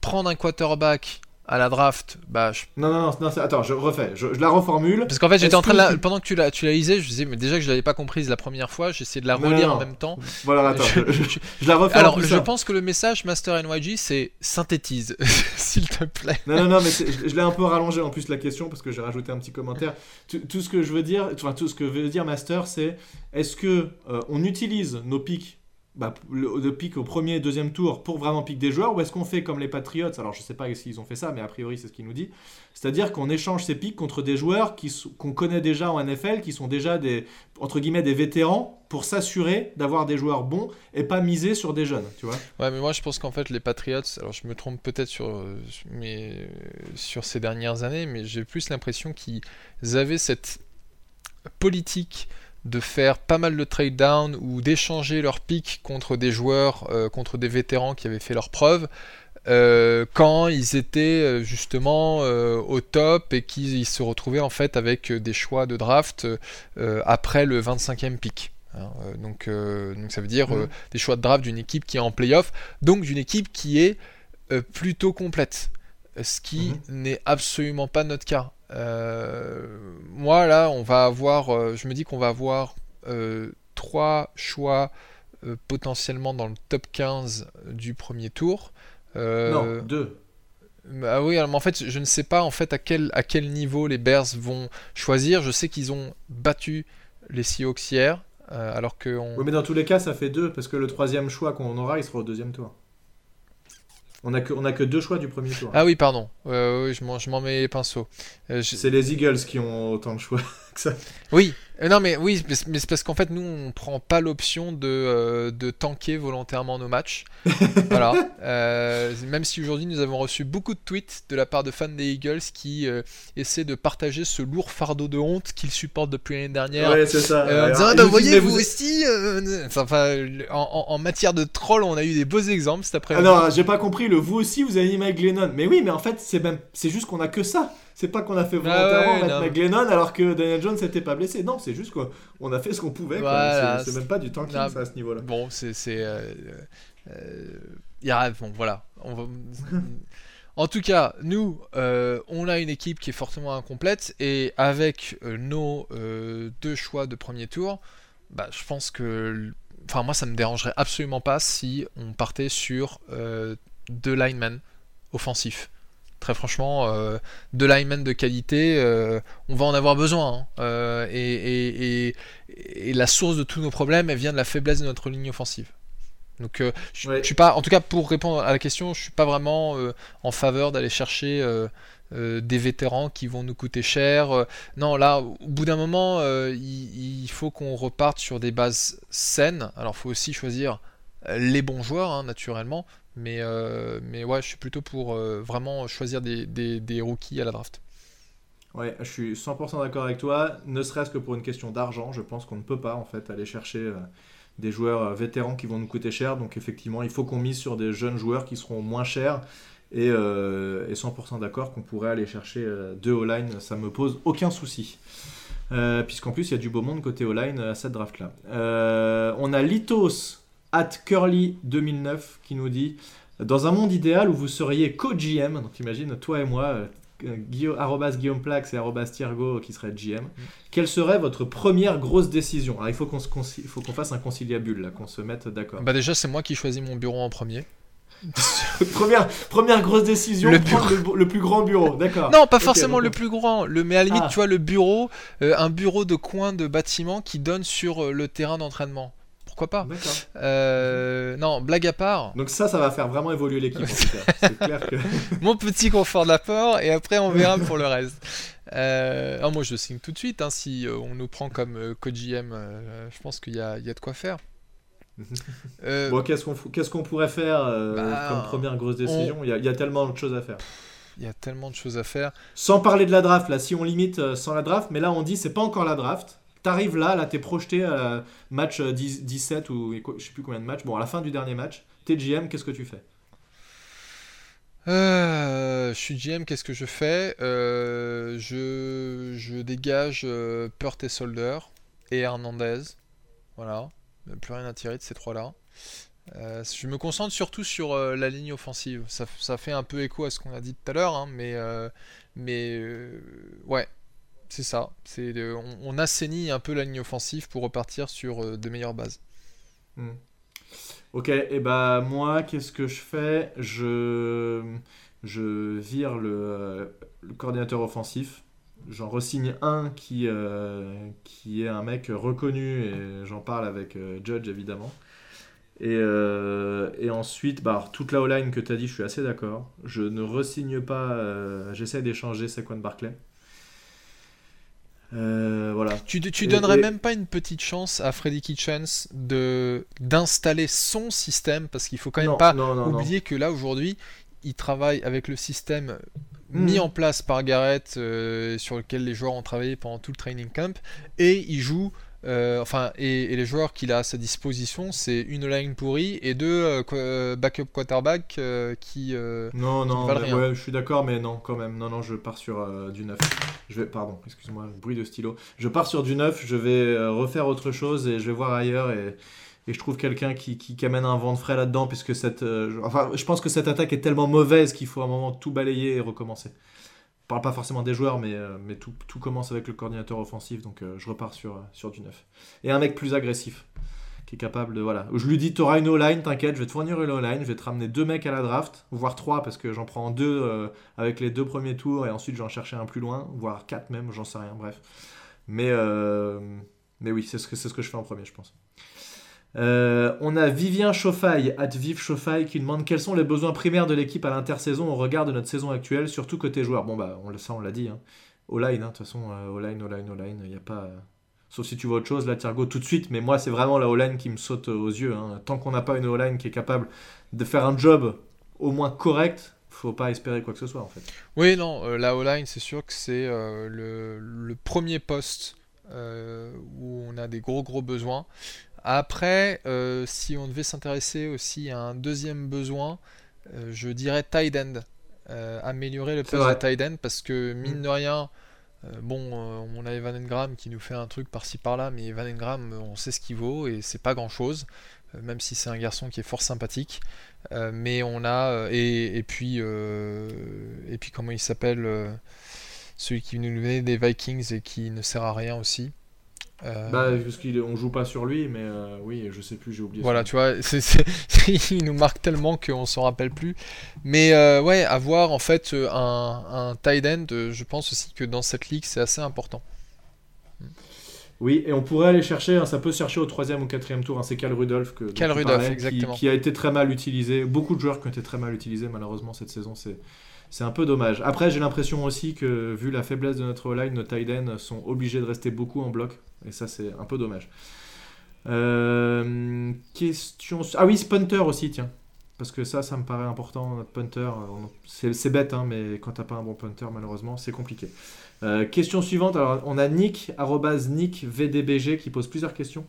prendre un quarterback à la draft, bah. Non, non, non, attends, je refais, je, la reformule. Parce qu'en fait, j'étais en train de la... Pendant que tu la, tu la lisais, je disais, mais déjà que je l'avais pas comprise la première fois, j'essayais de la relire en même temps. Voilà, attends, je, la refais. Alors, je pense que le message Master NYG, c'est synthétise, s'il te plaît. Non, non, non, mais je, l'ai un peu rallongé en plus la question parce que j'ai rajouté un petit commentaire. Tout, ce que je veux dire, enfin, tout ce que veut dire Master, c'est est-ce que euh, on utilise nos pics bah, le, pic au premier et deuxième tour pour vraiment piquer des joueurs ou est-ce qu'on fait comme les Patriots Alors je sais pas s'ils ont fait ça, mais a priori c'est ce qu'il nous dit. C'est-à-dire qu'on échange ces pics contre des joueurs qu'on connaît déjà en NFL, qui sont déjà des entre guillemets des vétérans pour s'assurer d'avoir des joueurs bons et pas miser sur des jeunes, tu vois. Ouais, mais moi je pense qu'en fait les Patriots, alors je me trompe peut-être sur mais sur ces dernières années, mais j'ai plus l'impression qu'ils avaient cette politique de faire pas mal de trade down ou d'échanger leurs pics contre des joueurs, euh, contre des vétérans qui avaient fait leurs preuves. Euh, quand ils étaient euh, justement au top et qu'ils se retrouvaient en fait avec des choix de draft après le 25e pic. Hein. donc, donc ça veut dire mmh. des choix de draft d'une équipe qui est en playoff, donc d'une équipe qui est plutôt complète. Ce qui mmh. n'est absolument pas notre cas. Euh, moi, là, on va avoir, euh, je me dis qu'on va avoir euh, trois choix potentiellement dans le top 15 du premier tour. non, deux. Ah oui, alors, en fait, je ne sais pas en fait à quel, à quel niveau les Bears vont choisir. Je sais qu'ils ont battu les Seahawks hier, alors que. Oui, mais dans tous les cas, ça fait deux parce que le troisième choix qu'on aura, il sera au deuxième tour. On n'a que, on a que deux choix du premier tour. Ah oui, pardon. Euh, je m'en mets les pinceaux. Euh, c'est les Eagles qui ont autant de choix ça. Oui, euh, non, mais oui, mais c'est parce qu'en fait, nous, on prend pas l'option de, euh, de tanker volontairement nos matchs. voilà. Euh, même si aujourd'hui, nous avons reçu beaucoup de tweets de la part de fans des Eagles qui essaient de partager ce lourd fardeau de honte qu'ils supportent depuis l'année dernière. Ouais, c'est ça. en disant, bah, voyez, vous, aussi. Enfin, en, en, matière de troll, on a eu des beaux exemples cet après-midi. Ah non, j'ai pas compris. Le vous aussi, vous avez Mike Glennon. Mais oui, mais en fait, c'est même, c'est juste qu'on a que ça. C'est pas qu'on a fait ah volontairement mettre Glennon alors que Daniel Jones n'était pas blessé. Non, c'est juste qu'on a fait ce qu'on pouvait. c'est même pas du tanking à ce niveau-là. Bon, c'est. Euh, euh, bon, voilà. en tout cas, nous, euh, on a une équipe qui est fortement incomplète et avec nos deux choix de premier tour, bah, je pense que. Enfin, moi, ça me dérangerait absolument pas si on partait sur deux linemen offensifs. Très franchement, euh, de linemen de qualité, euh, on va en avoir besoin. Hein. Euh, et, la source de tous nos problèmes, elle vient de la faiblesse de notre ligne offensive. Donc, je, suis pas, en tout cas, pour répondre à la question, je suis pas vraiment en faveur d'aller chercher des vétérans qui vont nous coûter cher. non, là, au bout d'un moment, il, il, faut qu'on reparte sur des bases saines. Alors, il faut aussi choisir les bons joueurs, hein, naturellement. Mais, mais ouais, je suis plutôt pour vraiment choisir des, des, rookies à la draft. Ouais, je suis 100% d'accord avec toi, ne serait-ce que pour une question d'argent, je pense qu'on ne peut pas en fait aller chercher des joueurs vétérans qui vont nous coûter cher, donc effectivement il faut qu'on mise sur des jeunes joueurs qui seront moins chers et, 100% d'accord qu'on pourrait aller chercher deux O-line, ça me pose aucun souci. Euh, puisqu'en plus il y a du beau monde côté O-line à cette draft là. Euh, on a Litos at Curly 2009 qui nous dit Dans un monde idéal où vous seriez co-GM, donc imagine toi et moi, euh, Guillaume, Guillaume Plax et arrobas Thiergo qui serait GM, mm. quelle serait votre première grosse décision? Alors il faut qu'on fasse un conciliabule là, qu'on se mette d'accord. Bah déjà c'est moi qui choisis mon bureau en premier. première, première grosse décision, le, le, plus grand bureau, d'accord. Non, pas forcément le plus grand, le, mais à la limite, ah. tu vois, le bureau, euh, un bureau de coin de bâtiment qui donne sur euh, le terrain d'entraînement. Pourquoi pas euh, Non, blague à part. Donc ça, ça va faire vraiment évoluer l'équipe. Mon petit confort de l'apport, et après on verra pour le reste. Ah, moi, je signe tout de suite. Hein, si on nous prend comme coach GM, je pense qu'il y, y a de quoi faire. Euh, bon, qu'est-ce qu'on pourrait faire euh, bah, comme première grosse décision? Il, y a, tellement de choses à faire. Il y a tellement de choses à faire. Sans parler de la draft, là, si on limite euh, sans la draft, mais là on dit c'est pas encore la draft. T'arrives là, là t'es projeté à match 17 ou je sais plus combien de matchs. Bon, à la fin du dernier match, t'es GM, qu'est-ce que tu fais? Je suis GM, qu'est-ce que je fais? Je, je, dégage Purt et Solder et Hernandez. Voilà plus rien à tirer de ces trois-là. Euh, je me concentre surtout sur euh, la ligne offensive. Ça, ça, fait un peu écho à ce qu'on a dit tout à l'heure, hein, mais, euh, mais ouais, c'est ça. On, assainit un peu la ligne offensive pour repartir sur de meilleures bases. Hmm. Ok, et bah moi, qu'est-ce que je fais? Je, vire le, le coordinateur offensif j'en resigne un qui, euh, qui est un mec reconnu et j'en parle avec euh, Judge évidemment. Et, euh, et ensuite, bah, toute la O-line que tu as dit, je suis assez d'accord. Je ne resigne pas, j'essaie d'échanger Saquon Barclay. Voilà. Tu, tu donnerais même pas une petite chance à Freddy Kitchens de d'installer son système parce qu'il faut quand même pas oublier que là aujourd'hui il travaille avec le système mis mm. en place par Garrett, euh, sur lequel les joueurs ont travaillé pendant tout le training camp, et il joue. Euh, enfin, et, les joueurs qu'il a à sa disposition, c'est une line pourrie et deux euh, backup quarterback qui. non, non, ouais, je suis d'accord, mais non, quand même. Non, non, je pars sur du neuf. Je vais, pardon, excuse-moi, bruit de stylo. Je pars sur du neuf, je vais refaire autre chose et je vais voir ailleurs et et je trouve quelqu'un qui, qui, amène un vent de frais là-dedans, puisque cette, euh, enfin, je pense que cette attaque est tellement mauvaise qu'il faut à un moment tout balayer et recommencer. Parle pas forcément des joueurs, mais, euh, tout, commence avec le coordinateur offensif, donc euh, je repars sur, sur du neuf. Et un mec plus agressif, qui est capable de. Voilà. Je lui dis Tu auras une O-line, t'inquiète, je vais te fournir une O-line, je vais te ramener deux mecs à la draft, voire trois, parce que j'en prends deux avec les deux premiers tours, et ensuite j'en chercher un plus loin, voire quatre même, j'en sais rien, bref. Mais, oui, c'est ce que je fais en premier, je pense. Euh, on a Vivien Chauffaille, at Vive Chauffaille, qui demande quels sont les besoins primaires de l'équipe à l'intersaison au regard de notre saison actuelle, surtout côté joueur. Bon, bah, on, ça, on l'a dit. Hein. All-line, hein, de toute façon, euh, all-line, all-line, all-line, il n'y a pas. Euh, sauf si tu vois autre chose, là, Thiergo, tout de suite. Mais moi, c'est vraiment la all-line qui me saute aux yeux. Hein. Tant qu'on n'a pas une all-line qui est capable de faire un job au moins correct, faut pas espérer quoi que ce soit, en fait. Oui, non, la all-line, c'est sûr que c'est le, premier poste où on a des gros, gros besoins. Après, euh, si on devait s'intéresser aussi à un deuxième besoin, euh, je dirais tight end. Euh, améliorer le poste de tight end parce que mine mm. de rien, bon, on a Evan Engram qui nous fait un truc par-ci par-là, mais Evan Engram, on sait ce qu'il vaut et c'est pas grand-chose, même si c'est un garçon qui est fort sympathique. mais on a et, et puis et puis comment il s'appelle celui qui nous venait des Vikings et qui ne sert à rien aussi. Euh, bah, parce qu'on joue pas sur lui, mais euh, oui, je sais plus, j'ai oublié. Voilà, tu vois, il nous marque tellement qu'on s'en rappelle plus. Mais euh, ouais, avoir en fait un, un tight end, je pense aussi que dans cette ligue, c'est assez important. Oui, et on pourrait aller chercher, hein, ça peut se chercher au troisième ou quatrième tour, hein, c'est Cal Rudolph, que, Cal Rudolph exactement. Qui, qui, a été très mal utilisé. Beaucoup de joueurs qui ont été très mal utilisés, malheureusement, cette saison. C'est c'est un peu dommage. Après, j'ai l'impression aussi que, vu la faiblesse de notre line, nos tight ends sont obligés de rester beaucoup en bloc. Et ça, c'est un peu dommage. Euh, question. Ah oui, punter aussi, tiens. Parce que ça, ça me paraît important, notre punter. C'est bête, hein, mais quand t'as pas un bon punter, malheureusement, c'est compliqué. Euh, question suivante. Alors, on a Nick, Nick VDBG, qui pose plusieurs questions.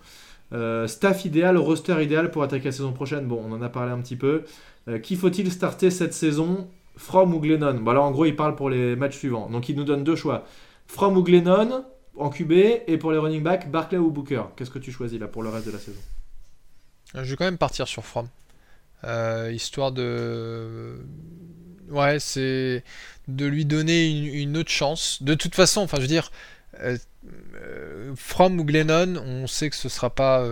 Euh, staff idéal, roster idéal pour attaquer la saison prochaine? Bon, on en a parlé un petit peu. qui faut-il starter cette saison? From ou Glennon Bon, en gros, il parle pour les matchs suivants. Donc, il nous donne deux choix. From ou Glennon en QB et pour les running backs, Barclay ou Booker. Qu'est-ce que tu choisis là pour le reste de la saison? Je vais quand même partir sur From. Euh, histoire de. Ouais, c'est de lui donner une, autre chance. De toute façon, enfin, je veux dire, euh, euh, From ou Glennon, on sait que ce sera pas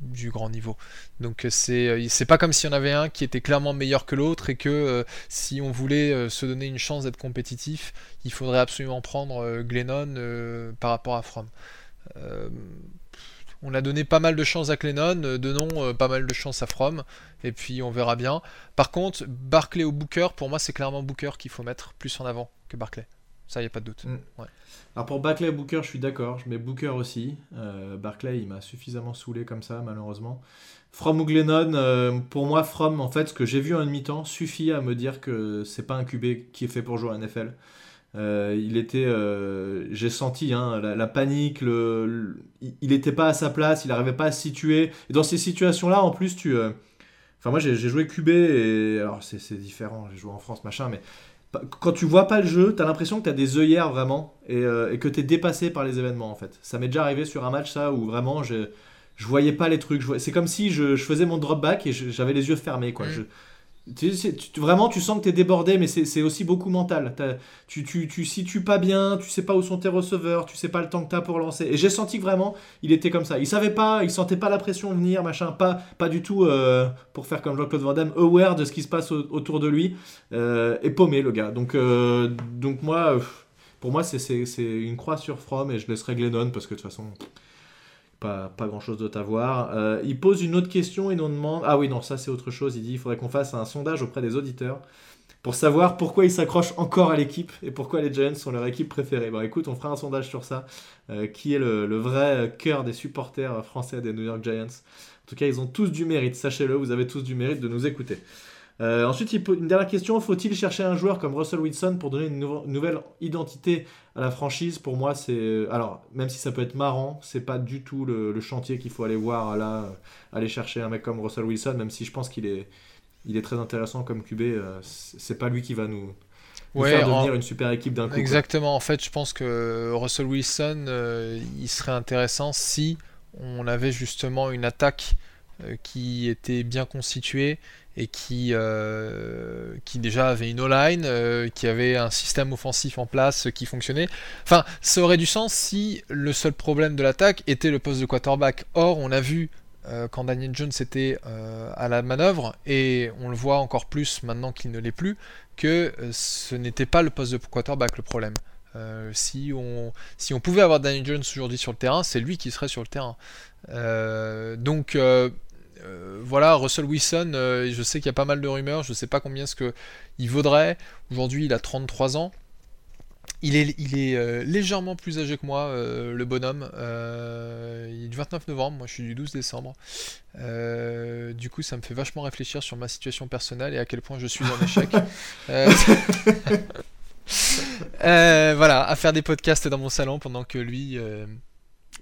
du grand niveau. Donc c'est c'est pas comme s'il y en avait un qui était clairement meilleur que l'autre et que si on voulait se donner une chance d'être compétitif, il faudrait absolument prendre Glennon par rapport à From. On a donné pas mal de chance à Clennon, euh, donnons euh, pas mal de chance à From, et puis on verra bien. Par contre, Barclay ou Booker, pour moi c'est clairement Booker qu'il faut mettre plus en avant que Barclay. Ça, y a pas de doute. Mm. Alors pour Barclay et Booker, je suis d'accord, je mets Booker aussi. Euh, Barclay, il m'a suffisamment saoulé comme ça, malheureusement. From ou Glennon, pour moi, From, en fait, ce que j'ai vu en mi-temps suffit à me dire que c'est pas un QB qui est fait pour jouer à NFL. Euh, il était, euh, j'ai senti hein, la, panique, le, il n'était pas à sa place, il n'arrivait pas à se situer. Et dans ces situations-là, en plus, tu, euh, enfin moi j'ai joué QB et alors c'est différent, j'ai joué en France machin, mais quand tu vois pas le jeu, tu as l'impression que tu as des œillères vraiment et, que tu es dépassé par les événements en fait. Ça m'est déjà arrivé sur un match ça où vraiment je, je voyais pas les trucs. C'est comme si je, je, faisais mon drop back et j'avais les yeux fermés quoi. Je, vraiment, tu sens que tu es débordé, mais c'est aussi beaucoup mental. Tu, tu, tu situes pas bien, tu sais pas où sont tes receveurs, tu sais pas le temps que tu as pour lancer. Et j'ai senti que vraiment, il était comme ça. Il savait pas, il sentait pas la pression venir, machin, pas, pas du tout, euh, pour faire comme Jean-Claude Van Damme, aware de ce qui se passe autour de lui, euh, et paumé le gars. Donc, euh, donc moi, pour moi, c'est une croix sur From, et je laisserai Glennon, parce que de toute façon pas, grand chose d'autre à voir. Euh, il pose une autre question et nous demande. Ah oui, non, ça c'est autre chose. Il dit il faudrait qu'on fasse un sondage auprès des auditeurs pour savoir pourquoi ils s'accrochent encore à l'équipe et pourquoi les Giants sont leur équipe préférée. Bon, écoute, on fera un sondage sur ça, euh, qui est le, vrai cœur des supporters français des New York Giants. En tout cas, ils ont tous du mérite, sachez-le, vous avez tous du mérite de nous écouter. Euh, ensuite, une dernière question faut-il chercher un joueur comme Russell Wilson pour donner une nouvelle identité la franchise Pour moi, c'est. Euh, alors, même si ça peut être marrant, c'est pas du tout le, chantier qu'il faut aller voir là, euh, aller chercher un mec comme Russell Wilson, même si je pense qu'il est, il est très intéressant comme QB. c'est pas lui qui va nous. faire devenir une super équipe d'un coup. Exactement. En fait, je pense que Russell Wilson, il serait intéressant si on avait justement une attaque qui était bien constituée et qui, euh, qui déjà avait une O-line, euh, qui avait un système offensif en place qui fonctionnait. Enfin, ça aurait du sens si le seul problème de l'attaque était le poste de quarterback. Or, on a vu euh, quand Daniel Jones était à la manœuvre, et on le voit encore plus maintenant qu'il ne l'est plus, que ce n'était pas le poste de quarterback le problème. si, on, si on pouvait avoir Daniel Jones aujourd'hui sur le terrain, c'est lui qui serait sur le terrain. donc euh, voilà, Russell Wilson, euh, je sais qu'il y a pas mal de rumeurs, je ne sais pas combien ce que il vaudrait. Aujourd'hui, il a 33 ans. Il est, il est euh, légèrement plus âgé que moi, le bonhomme. il est du 29 novembre, moi je suis du 12 décembre. du coup, ça me fait vachement réfléchir sur ma situation personnelle et à quel point je suis en échec. voilà, à faire des podcasts dans mon salon pendant que lui,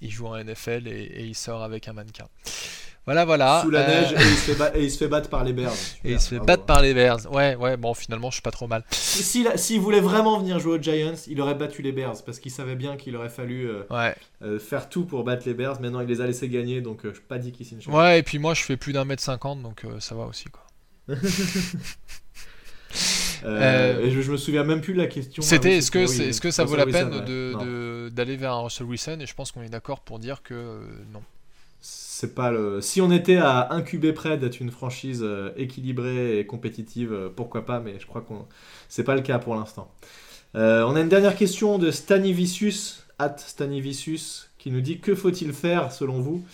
il joue en NFL et il sort avec un mannequin. Voilà, voilà. Sous la neige euh, et, il se fait battre par les Bears. Et il se fait battre par les Bears. Ouais, ouais, bon, finalement, je suis pas trop mal. S'il si, voulait vraiment venir jouer aux Giants, il aurait battu les Bears parce qu'il savait bien qu'il aurait fallu euh, ouais. Euh, faire tout pour battre les Bears. Maintenant, il les a laissés gagner, donc je suis pas dit qu'il signe. Ouais, et puis moi, je fais plus d'un mètre cinquante, donc ça va aussi, quoi. et je, me souviens même plus de la question. C'était est-ce que, est, -ce que ça vaut la peine d'aller vers un Russell Wilson? Et je pense qu'on est d'accord pour dire que non c'est pas le. Si on était à incuber près d'être une franchise euh, équilibrée et compétitive, euh, pourquoi pas, mais je crois qu'on c'est pas le cas pour l'instant. Euh, on a une dernière question de Stanivicius, at qui nous dit que faut-il faire selon vous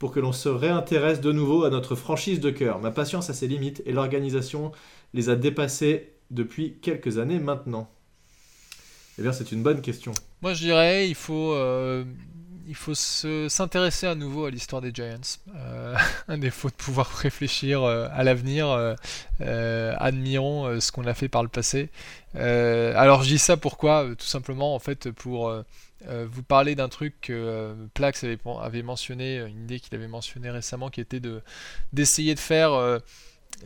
pour que l'on se réintéresse de nouveau à notre franchise de cœur? Ma patience a ses limites et l'organisation les a dépassées depuis quelques années maintenant. Eh bien, c'est une bonne question. Moi, je dirais, il faut il faut s'intéresser à nouveau à l'histoire des Giants. Euh, un défaut de pouvoir réfléchir euh, à l'avenir. Euh, admirons ce qu'on a fait par le passé. alors je dis ça pourquoi? Tout simplement en fait pour vous parler d'un truc que Plax avait, mentionné, une idée qu'il avait mentionné récemment, qui était de d'essayer de faire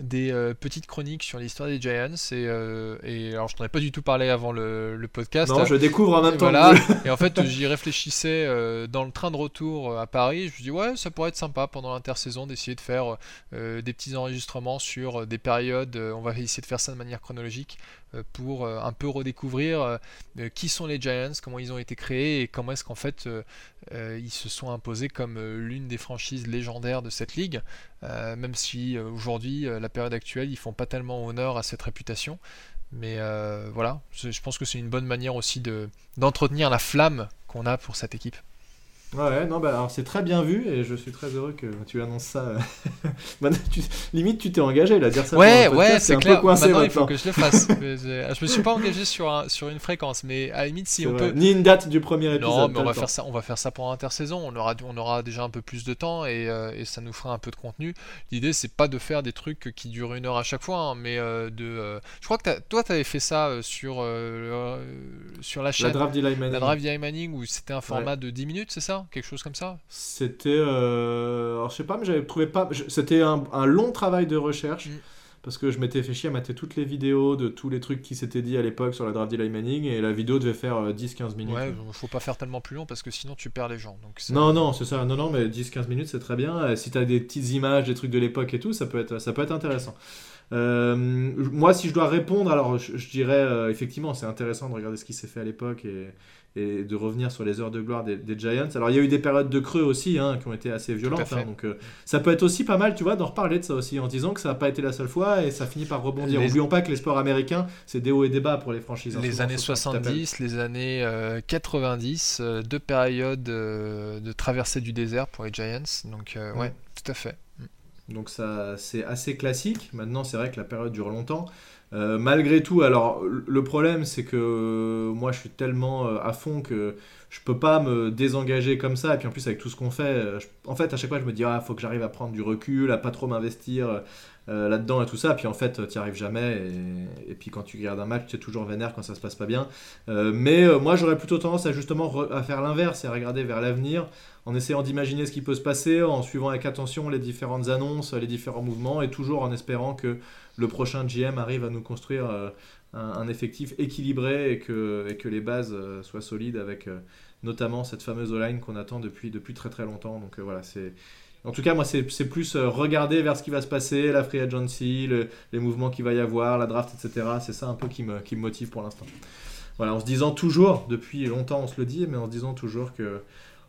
des euh, petites chroniques sur l'histoire des Giants et, euh, et alors je t'en ai pas du tout parlé avant le, le podcast. Non, je découvre en même et temps. Voilà. et en fait, j'y réfléchissais euh, dans le train de retour à Paris. Je me dis ouais, ça pourrait être sympa pendant l'intersaison d'essayer de faire des petits enregistrements sur des périodes. on va essayer de faire ça de manière chronologique pour un peu redécouvrir qui sont les Giants, comment ils ont été créés et comment est-ce qu'en fait ils se sont imposés comme l'une des franchises légendaires de cette ligue. Même si aujourd'hui la période actuelle, ils font pas tellement honneur à cette réputation. Mais euh, voilà, je pense que c'est une bonne manière aussi de d'entretenir la flamme qu'on a pour cette équipe. Ouais, non, bah alors c'est très bien vu et je suis très heureux que tu annonces ça. limite, tu t'es engagé là, dire ça. Ouais, ouais, c'est clair. maintenant, il faut que je le fasse. je me suis pas engagé sur, sur une fréquence, mais à la limite, si on peut. Ni une date du premier épisode. Non, mais on va, faire ça, on va faire ça pour l'intersaison. On aura, on aura déjà un peu plus de temps et, euh, et ça nous fera un peu de contenu. L'idée, c'est pas de faire des trucs qui durent une heure à chaque fois, hein, mais euh, de. Euh, je crois que toi, tu avais fait ça sur, sur la chaîne. La Draft Manning. La Draft Manning, où c'était un format de 10 minutes, c'est ça? Quelque chose comme ça? C'était, euh... alors je sais pas, mais j'avais trouvé pas. C'était un, long travail de recherche. Mm. Parce que je m'étais fait chier à mater toutes les vidéos de tous les trucs qui s'étaient dit à l'époque sur la draft d'Eli Manning et la vidéo devait faire 10-15 euh, minutes. Ouais, faut pas faire tellement plus long parce que sinon tu perds les gens. Donc non, non, c'est ça. Non, non, mais 10-15 minutes c'est très bien. Si tu as des petites images, des trucs de l'époque et tout, ça peut être, ça peut être intéressant. Euh, moi, si je dois répondre, alors je, dirais euh, effectivement, c'est intéressant de regarder ce qui s'est fait à l'époque et, et de revenir sur les heures de gloire des, Giants. Alors il y a eu des périodes de creux aussi hein, qui ont été assez violentes, hein, donc euh, ça peut être aussi pas mal, tu vois, d'en reparler de ça aussi en disant que ça n'a pas été la seule fois et ça finit par rebondir. N'oublions pas que les sports américains, c'est des hauts et des bas pour les franchises. Hein, les années 70, les années 90, euh, deux périodes euh, de traversée du désert pour les Giants, donc ouais, tout à fait. Donc ça, c'est assez classique. Maintenant, c'est vrai que la période dure longtemps. Euh, malgré tout, alors le problème c'est que euh, moi je suis tellement euh, à fond que je peux pas me désengager comme ça. Et puis en plus avec tout ce qu'on fait, en fait à chaque fois je me dis ah faut que j'arrive à prendre du recul, à pas trop m'investir là-dedans et tout ça. Puis en fait tu arrives jamais. Et, puis quand tu regardes un match, tu es toujours vénère quand ça se passe pas bien. mais moi j'aurais plutôt tendance à justement à faire l'inverse et à regarder vers l'avenir en essayant d'imaginer ce qui peut se passer, en suivant avec attention les différentes annonces, les différents mouvements et toujours en espérant que le prochain GM arrive à nous construire euh, un, effectif équilibré et que, les bases euh, soient solides avec euh, notamment cette fameuse line qu'on attend depuis, très très longtemps. Donc voilà, c'est. En tout cas, moi, c'est plus regarder vers ce qui va se passer, la free agency, les mouvements qu'il va y avoir, la draft, etc. C'est ça un peu qui me, motive pour l'instant. Voilà, en se disant toujours, depuis longtemps on se le dit, mais en se disant toujours que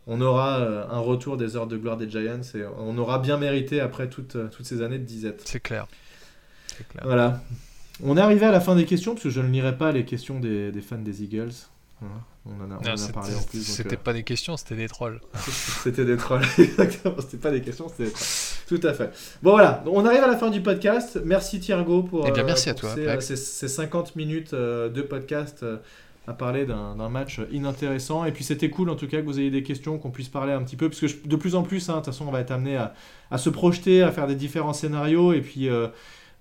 on aura un retour des heures de gloire des Giants et on aura bien mérité après toutes ces années de disette. C'est clair. Voilà. On est arrivé à la fin des questions, parce que je ne lirai pas les questions des, fans des Eagles. On en a, parlé en plus. C'était euh, pas des questions, c'était des trolls. c'était des trolls, exactement. C'était pas des questions, c'était des trolls. Tout à fait. Bon voilà, on arrive à la fin du podcast. Merci Thiergo pour, eh bien, merci à toi, ces, 50 minutes euh, de podcast euh, à parler d'un match inintéressant. Et puis c'était cool en tout cas que vous ayez des questions, qu'on puisse parler un petit peu, parce que de plus en plus, hein, de toute façon, on va être amené à, à, se projeter, à faire des différents scénarios. Et puis euh,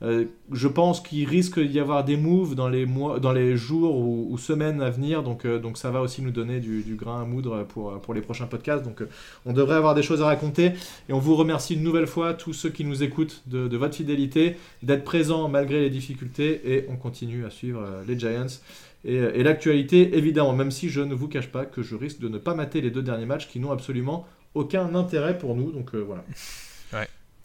je pense qu'il risque d'y avoir des moves dans les, mois, dans les jours ou, semaines à venir, donc, euh, donc ça va aussi nous donner du, grain à moudre pour, pour les prochains podcasts. Donc euh, on devrait avoir des choses à raconter et on vous remercie une nouvelle fois, tous ceux qui nous écoutent, de, votre fidélité, d'être présents malgré les difficultés et on continue à suivre les Giants. Et l'actualité, évidemment, même si je ne vous cache pas que je risque de ne pas mater les deux derniers matchs qui n'ont absolument aucun intérêt pour nous. Donc voilà.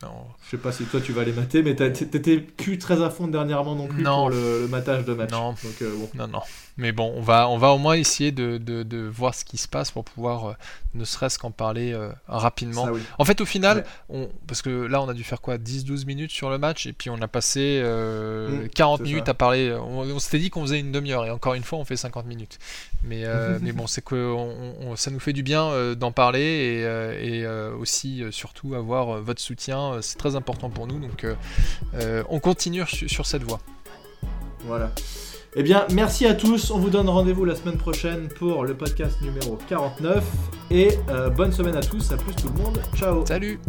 Ouais. Je sais pas si toi tu vas les mater, mais t'étais plus très à fond dernièrement non plus pour le, matage de match. Non. non, non. Mais bon, on va, on va au moins essayer de, de, voir ce qui se passe pour pouvoir euh, ne serait-ce qu'en parler euh, rapidement. En fait, au final, on, parce que là, on a dû faire quoi 10-12 minutes sur le match et puis on a passé 40 euh, mmh, minutes à parler. On, s'était dit qu'on faisait une demi-heure et encore une fois, on fait 50 minutes. Mais, mais bon, c'est que ça nous fait du bien d'en parler et, et aussi, surtout, avoir votre soutien. c'est très important pour nous. Donc, on continue sur cette voie. Voilà. Eh bien, merci à tous. On vous donne rendez-vous la semaine prochaine pour le podcast numéro 49. Et euh, bonne semaine à tous. À plus tout le monde. Ciao. Salut